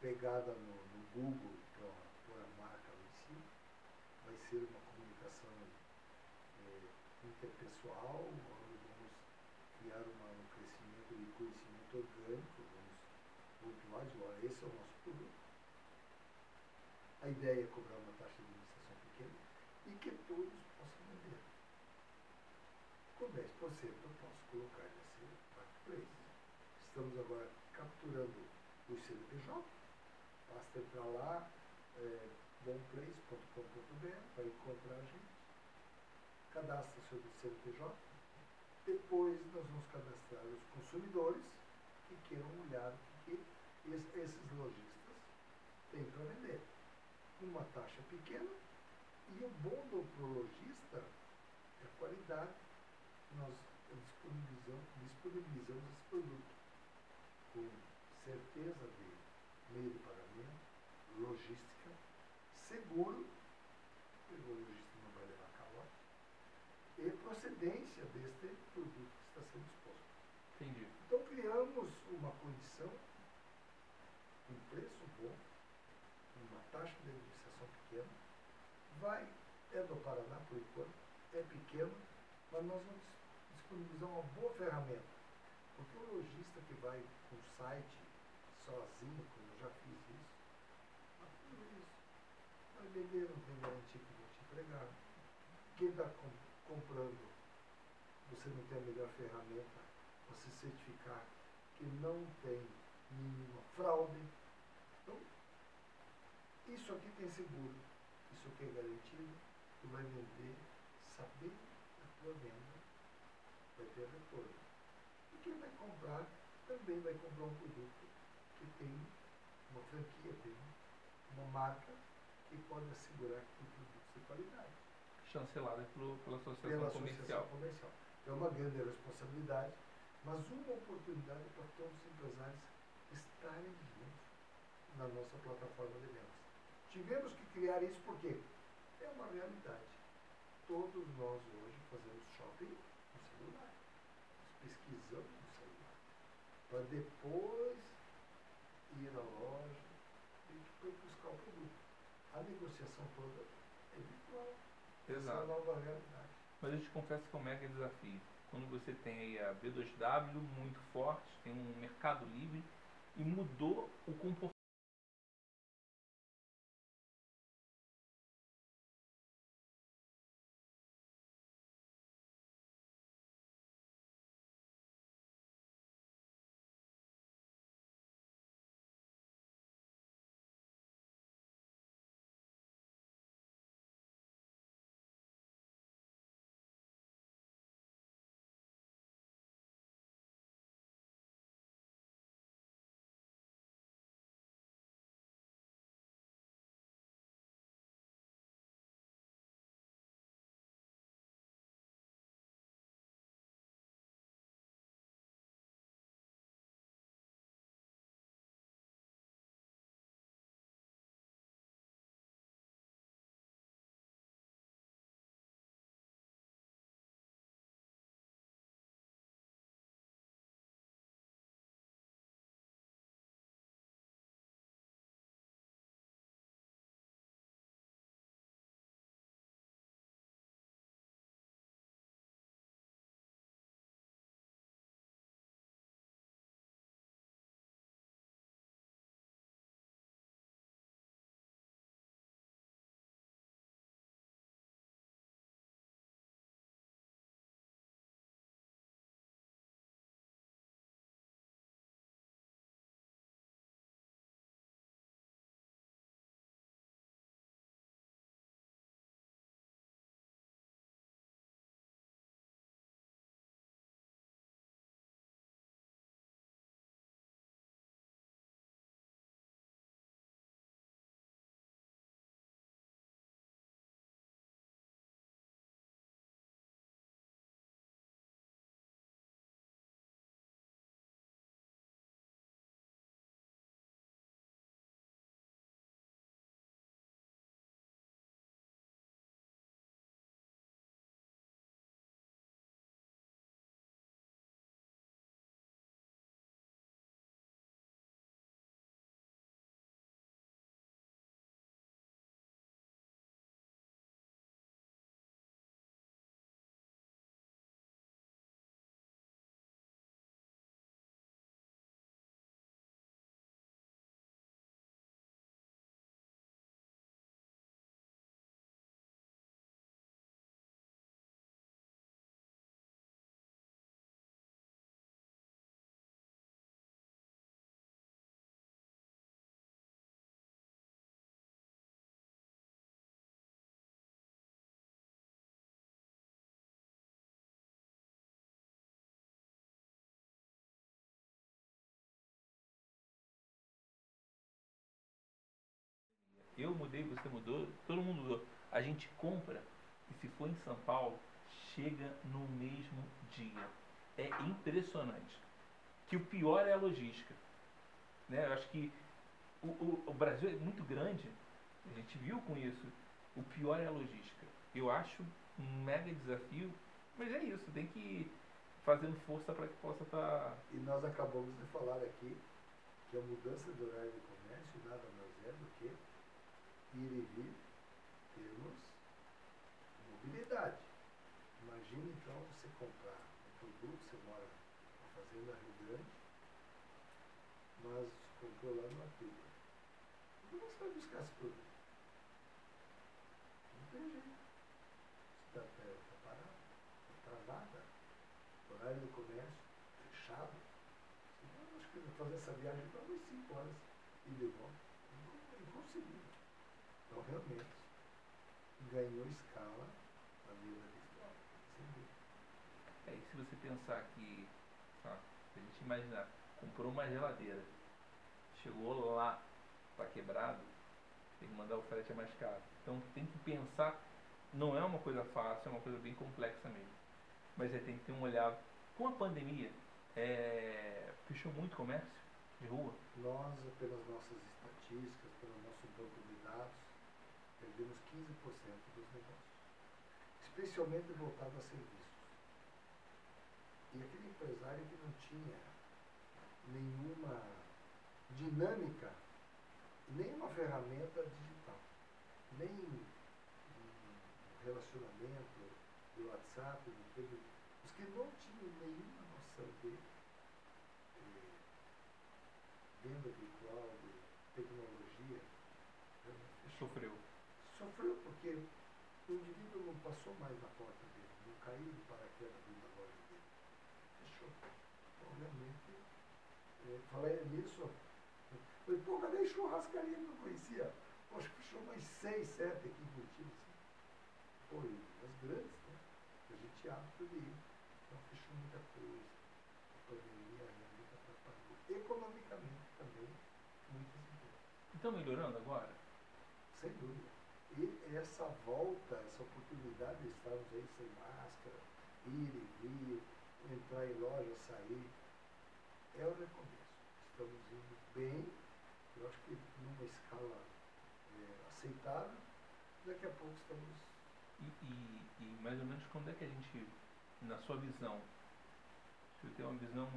pegada no, no Google para a marca lá em cima. Vai ser uma comunicação eh, interpessoal, criar uma- um crescimento de conhecimento orgânico, vamos pontuar de olha, esse é o nosso produto. A ideia é cobrar uma taxa de administração pequena e que todos possam vender. Por exemplo, eu posso colocar nesse marketplace. Estamos agora capturando o CNPJ, basta entrar lá, é, bomplace.com.br, vai encontrar a gente, cadastra seu CNPJ, depois nós vamos cadastrar os consumidores que queiram olhar o que esses lojistas têm para vender. Uma taxa pequena e o bom do lojista é a qualidade. Nós disponibilizamos, disponibilizamos esse produto com certeza de meio de pagamento, logística, seguro, o lojista não vai levar calote, e procedência deste produto que está sendo exposto. Entendi. Então criamos uma condição, um preço bom, uma taxa de administração pequena, vai, é do Paraná por enquanto, é pequeno, mas nós vamos disponibilizar uma boa ferramenta. Porque o lojista que vai com o site sozinho, como eu já fiz isso, isso, vai vender, não tem garantia que vão te entregar. Quem está comprando, você não tem a melhor ferramenta para se certificar que não tem nenhuma fraude. Então, isso aqui tem seguro, isso aqui é garantido, tu vai vender, saber venda, vai ter retorno. E quem vai comprar também vai comprar um produto que tem uma franquia, tem uma marca que pode assegurar que o produto de qualidade. Chancelada pelo, pela associação Pela comercial. associação comercial. É uma grande responsabilidade, mas uma oportunidade para todos os empresários estarem juntos na nossa plataforma de vendas. Tivemos que criar isso porque é uma realidade. Todos nós hoje fazemos shopping no celular pesquisando no celular, para depois ir à loja e buscar o produto. A negociação toda é virtual. Essa é a nova realidade. Mas eu te confesso que é um mega desafio. Quando você tem aí a B2W muito forte, tem um mercado livre e mudou o comportamento Eu mudei, você mudou, todo mundo mudou. A gente compra e se for em São Paulo, chega no mesmo dia. É impressionante. Que o pior é a logística. Né? Eu acho que o, o, o Brasil é muito grande, a gente viu com isso. O pior é a logística. Eu acho um mega desafio, mas é isso, tem que fazendo força para que possa estar. E nós acabamos de falar aqui que a mudança do horário de comércio nada mais é do que ir e vir, termos mobilidade. Imagine então você comprar um produto, você mora na Fazenda Rio Grande, mas comprou lá no Atuba. Como você vai buscar esse produto? Não tem jeito. Está tá parado, está travada. Horário do comércio fechado. Eu acho que fazer essa viagem para umas 5 horas e de volta. É inconcebível. Então, realmente, ganhou escala na vida virtual. Sem dúvida. É, e se você pensar que, se a gente imaginar, comprou uma geladeira, chegou lá, está quebrado, tem que mandar o frete é mais caro. Então tem que pensar, não é uma coisa fácil, é uma coisa bem complexa mesmo. Mas é, tem que ter um olhar. Com a pandemia, é, fechou muito comércio de rua? Nós, pelas nossas estatísticas, pelo nosso banco de dados, perdemos 15% dos negócios, especialmente voltado a serviços. E aquele empresário que não tinha nenhuma dinâmica, nenhuma ferramenta digital, nem relacionamento do WhatsApp, do TV, os que não tinham nenhuma noção de eh, venda virtual, de tecnologia, Sofreu. Sofreu porque o indivíduo não passou mais na porta dele, não caiu de paraquedas dentro da loja dele. Fechou. Então, realmente, é, falei nisso, falei, pô, cadê a churrascaria que eu não conhecia? Poxa, fechou mais seis, sete aqui em Curitiba. Assim. Pô, as grandes, né? A gente abre tudo ir. Então fechou muita coisa. A pandemia realmente atrapalhou. Economicamente também, muitas empresas. Estão melhorando agora? Sem dúvida. E essa volta, essa oportunidade de estarmos aí sem máscara, ir e vir, entrar em loja, sair, é o recomeço. Estamos indo bem, eu acho que numa escala é, aceitável, daqui a pouco estamos. E, e, e mais ou menos quando é que a gente, na sua visão, se eu tenho uma visão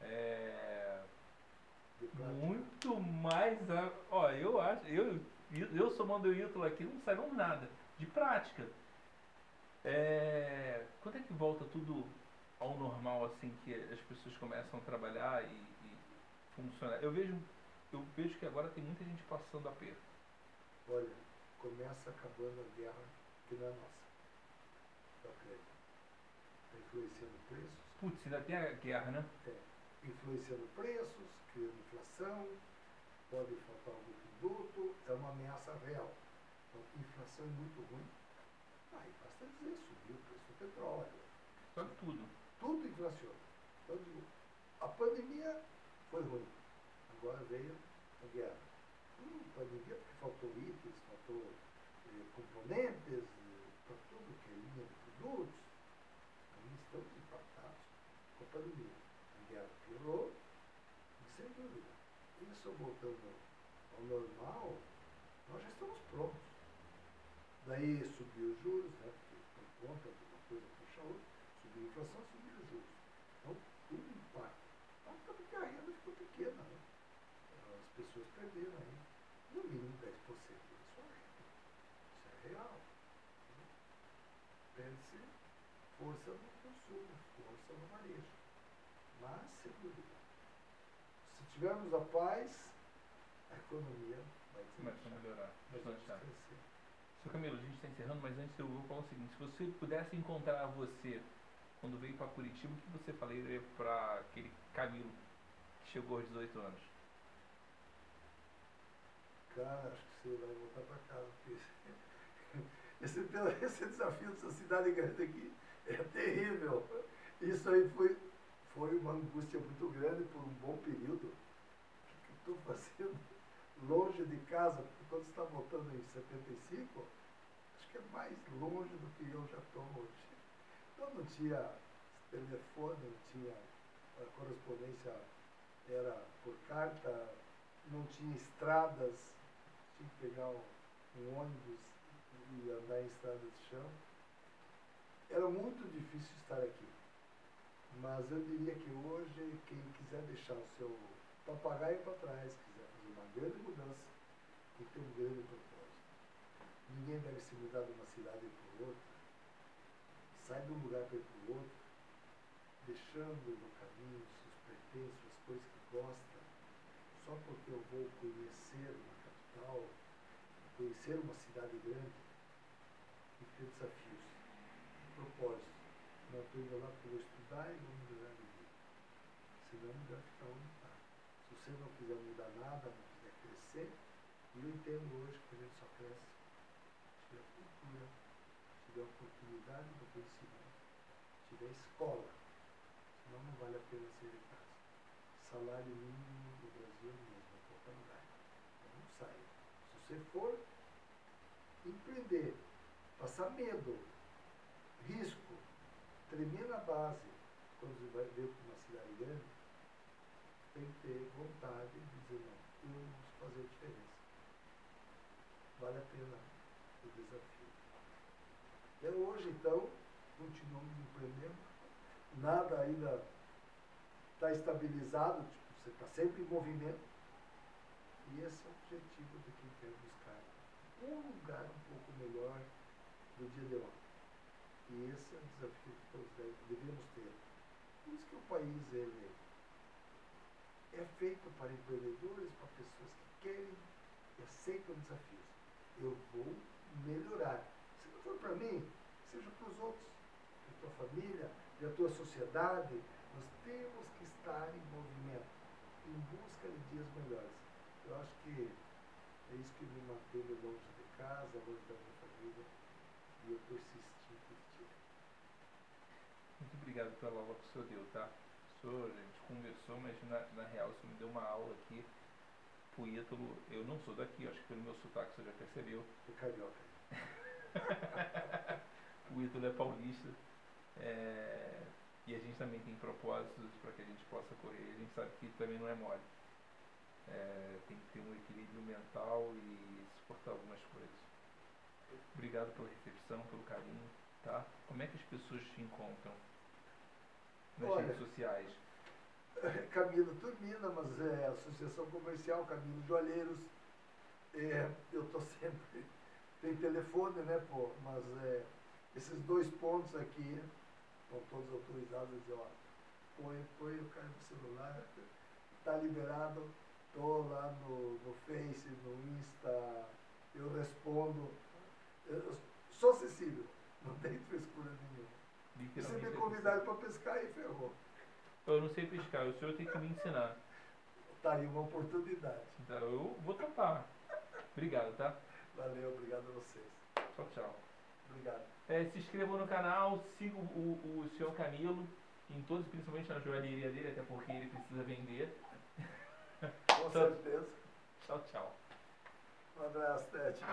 é, muito mais. Ó, eu acho. Eu, eu somando o Ítalo aqui, não saíram nada. De prática. É, quando é que volta tudo ao normal, assim, que as pessoas começam a trabalhar e, e funcionar? Eu vejo, eu vejo que agora tem muita gente passando aperto. Olha, começa acabando a guerra que não é nossa. Acredito. Está influenciando preços, Putz, ainda tem a guerra, né? é, influenciando preços, criando inflação, pode faltar algum produto, é uma ameaça real. Então, inflação é muito ruim. Aí basta dizer, subiu o preço do petróleo, que tudo. tudo inflaciona. Então, digo, a pandemia foi ruim. Agora veio a guerra. Hum, pandemia porque faltou itens, faltou eh, componentes, para tudo que é linha de produtos. Aí estamos impactados com a pandemia. A guerra piorou, e sem dúvida. Isso voltando ao normal, nós já estamos prontos. Daí subiu os juros, né, por conta de uma coisa puxa a outra, subiu a inflação, subiu os juros. Então, tudo impacta. Então, porque a renda ficou pequena, né? As pessoas perderam aí no mínimo 10% da sua renda. Isso é real. né? Perde-se força no consumo, força no varejo. Mas, sem dúvida, se tivermos a paz, a economia vai Começa a melhorar. Crescer. Seu Camilo, a gente está encerrando, mas antes eu vou falar o seguinte: se você pudesse encontrar você quando veio para Curitiba, o que você falaria para aquele Camilo que chegou aos 18 anos? Cara, acho que você vai voltar para casa, porque esse, esse, esse desafio dessa cidade grande aqui é terrível. Isso aí foi, foi uma angústia muito grande por um bom período. Estou fazendo longe de casa, porque quando está voltando em 75, acho que é mais longe do que eu já estou hoje. Então não tinha telefone, não tinha a correspondência era por carta, não tinha estradas, tinha que pegar um, um ônibus e andar em estrada de chão. Era muito difícil estar aqui. Mas eu diria que hoje, quem quiser deixar o seu papagaio para trás, quiser fazer uma grande mudança, tem que ter um grande propósito. Ninguém deve se mudar de uma cidade para outra, sai de um lugar para ir para o outro, deixando no caminho seus pertences, as coisas que gosta, só porque eu vou conhecer uma capital, conhecer uma cidade grande, e ter desafios, propósito. Não estou indo lá porque vou estudar e vou melhorar vida. Senão é melhor ficar onde. Se você não quiser mudar nada, não quiser crescer, e eu entendo hoje que a gente só cresce se tiver cultura, se tiver oportunidade do conhecimento, se tiver escola. Senão não vale a pena ser de casa. Salário mínimo do Brasil é mesmo, em qualquer lugar. Então não saia. Se você for empreender, passar medo, risco, tremer na base, quando você vai ver para uma cidade grande, tem que ter vontade de dizer, não, eu vou fazer a diferença. Vale a pena o desafio. E hoje, então, continuamos empreendendo, nada ainda está estabilizado, tipo, você está sempre em movimento. E esse é o objetivo de quem quer buscar um lugar um pouco melhor do dia de ontem. E esse é o desafio que todos devemos ter. Por isso que o país ele é feito para empreendedores, para pessoas que querem e aceitam desafios. Eu vou melhorar. Se não for para mim, seja para os outros, para a tua família, para a tua sociedade. Nós temos que estar em movimento, em busca de dias melhores. Eu acho que é isso que me manteve longe de casa, longe da minha família, e eu persisti em. Muito obrigado pela aula que o senhor deu, tá? Senhor, a gente conversou, mas na, na real senhor me deu uma aula aqui pro Ítalo. Eu não sou daqui, acho que pelo meu sotaque senhor já percebeu. E carioca. o Ítalo é paulista. É, e a gente também tem propósitos para que a gente possa correr. A gente sabe que também não é mole. É, tem que ter um equilíbrio mental e suportar algumas coisas. Obrigado pela recepção, pelo carinho, tá? Como é que as pessoas te encontram nas Olha, redes sociais? Camilo Turmina, mas é Associação Comercial Camilo Joalheiros. É, eu estou sempre. Tem telefone, né, pô? Mas é, esses dois pontos aqui estão todos autorizados a dizer, ó, põe, põe o cara no celular, tá liberado, tô lá no, no Face, no Insta, eu respondo. Eu sou acessível, não tem frescura nenhuma. E se Literalmente. me convidarem para pescar, aí ferrou. Eu não sei pescar, o senhor tem que me ensinar. Tá aí uma oportunidade. Então eu vou topar. Obrigado, tá? Valeu, obrigado a vocês. Tchau, tchau. Obrigado. É, se inscrevam no canal, sigam o, o senhor Camilo, em todos, principalmente na joalheria dele, até porque ele precisa vender. Com certeza. Tchau, tchau. Um abraço, Tete.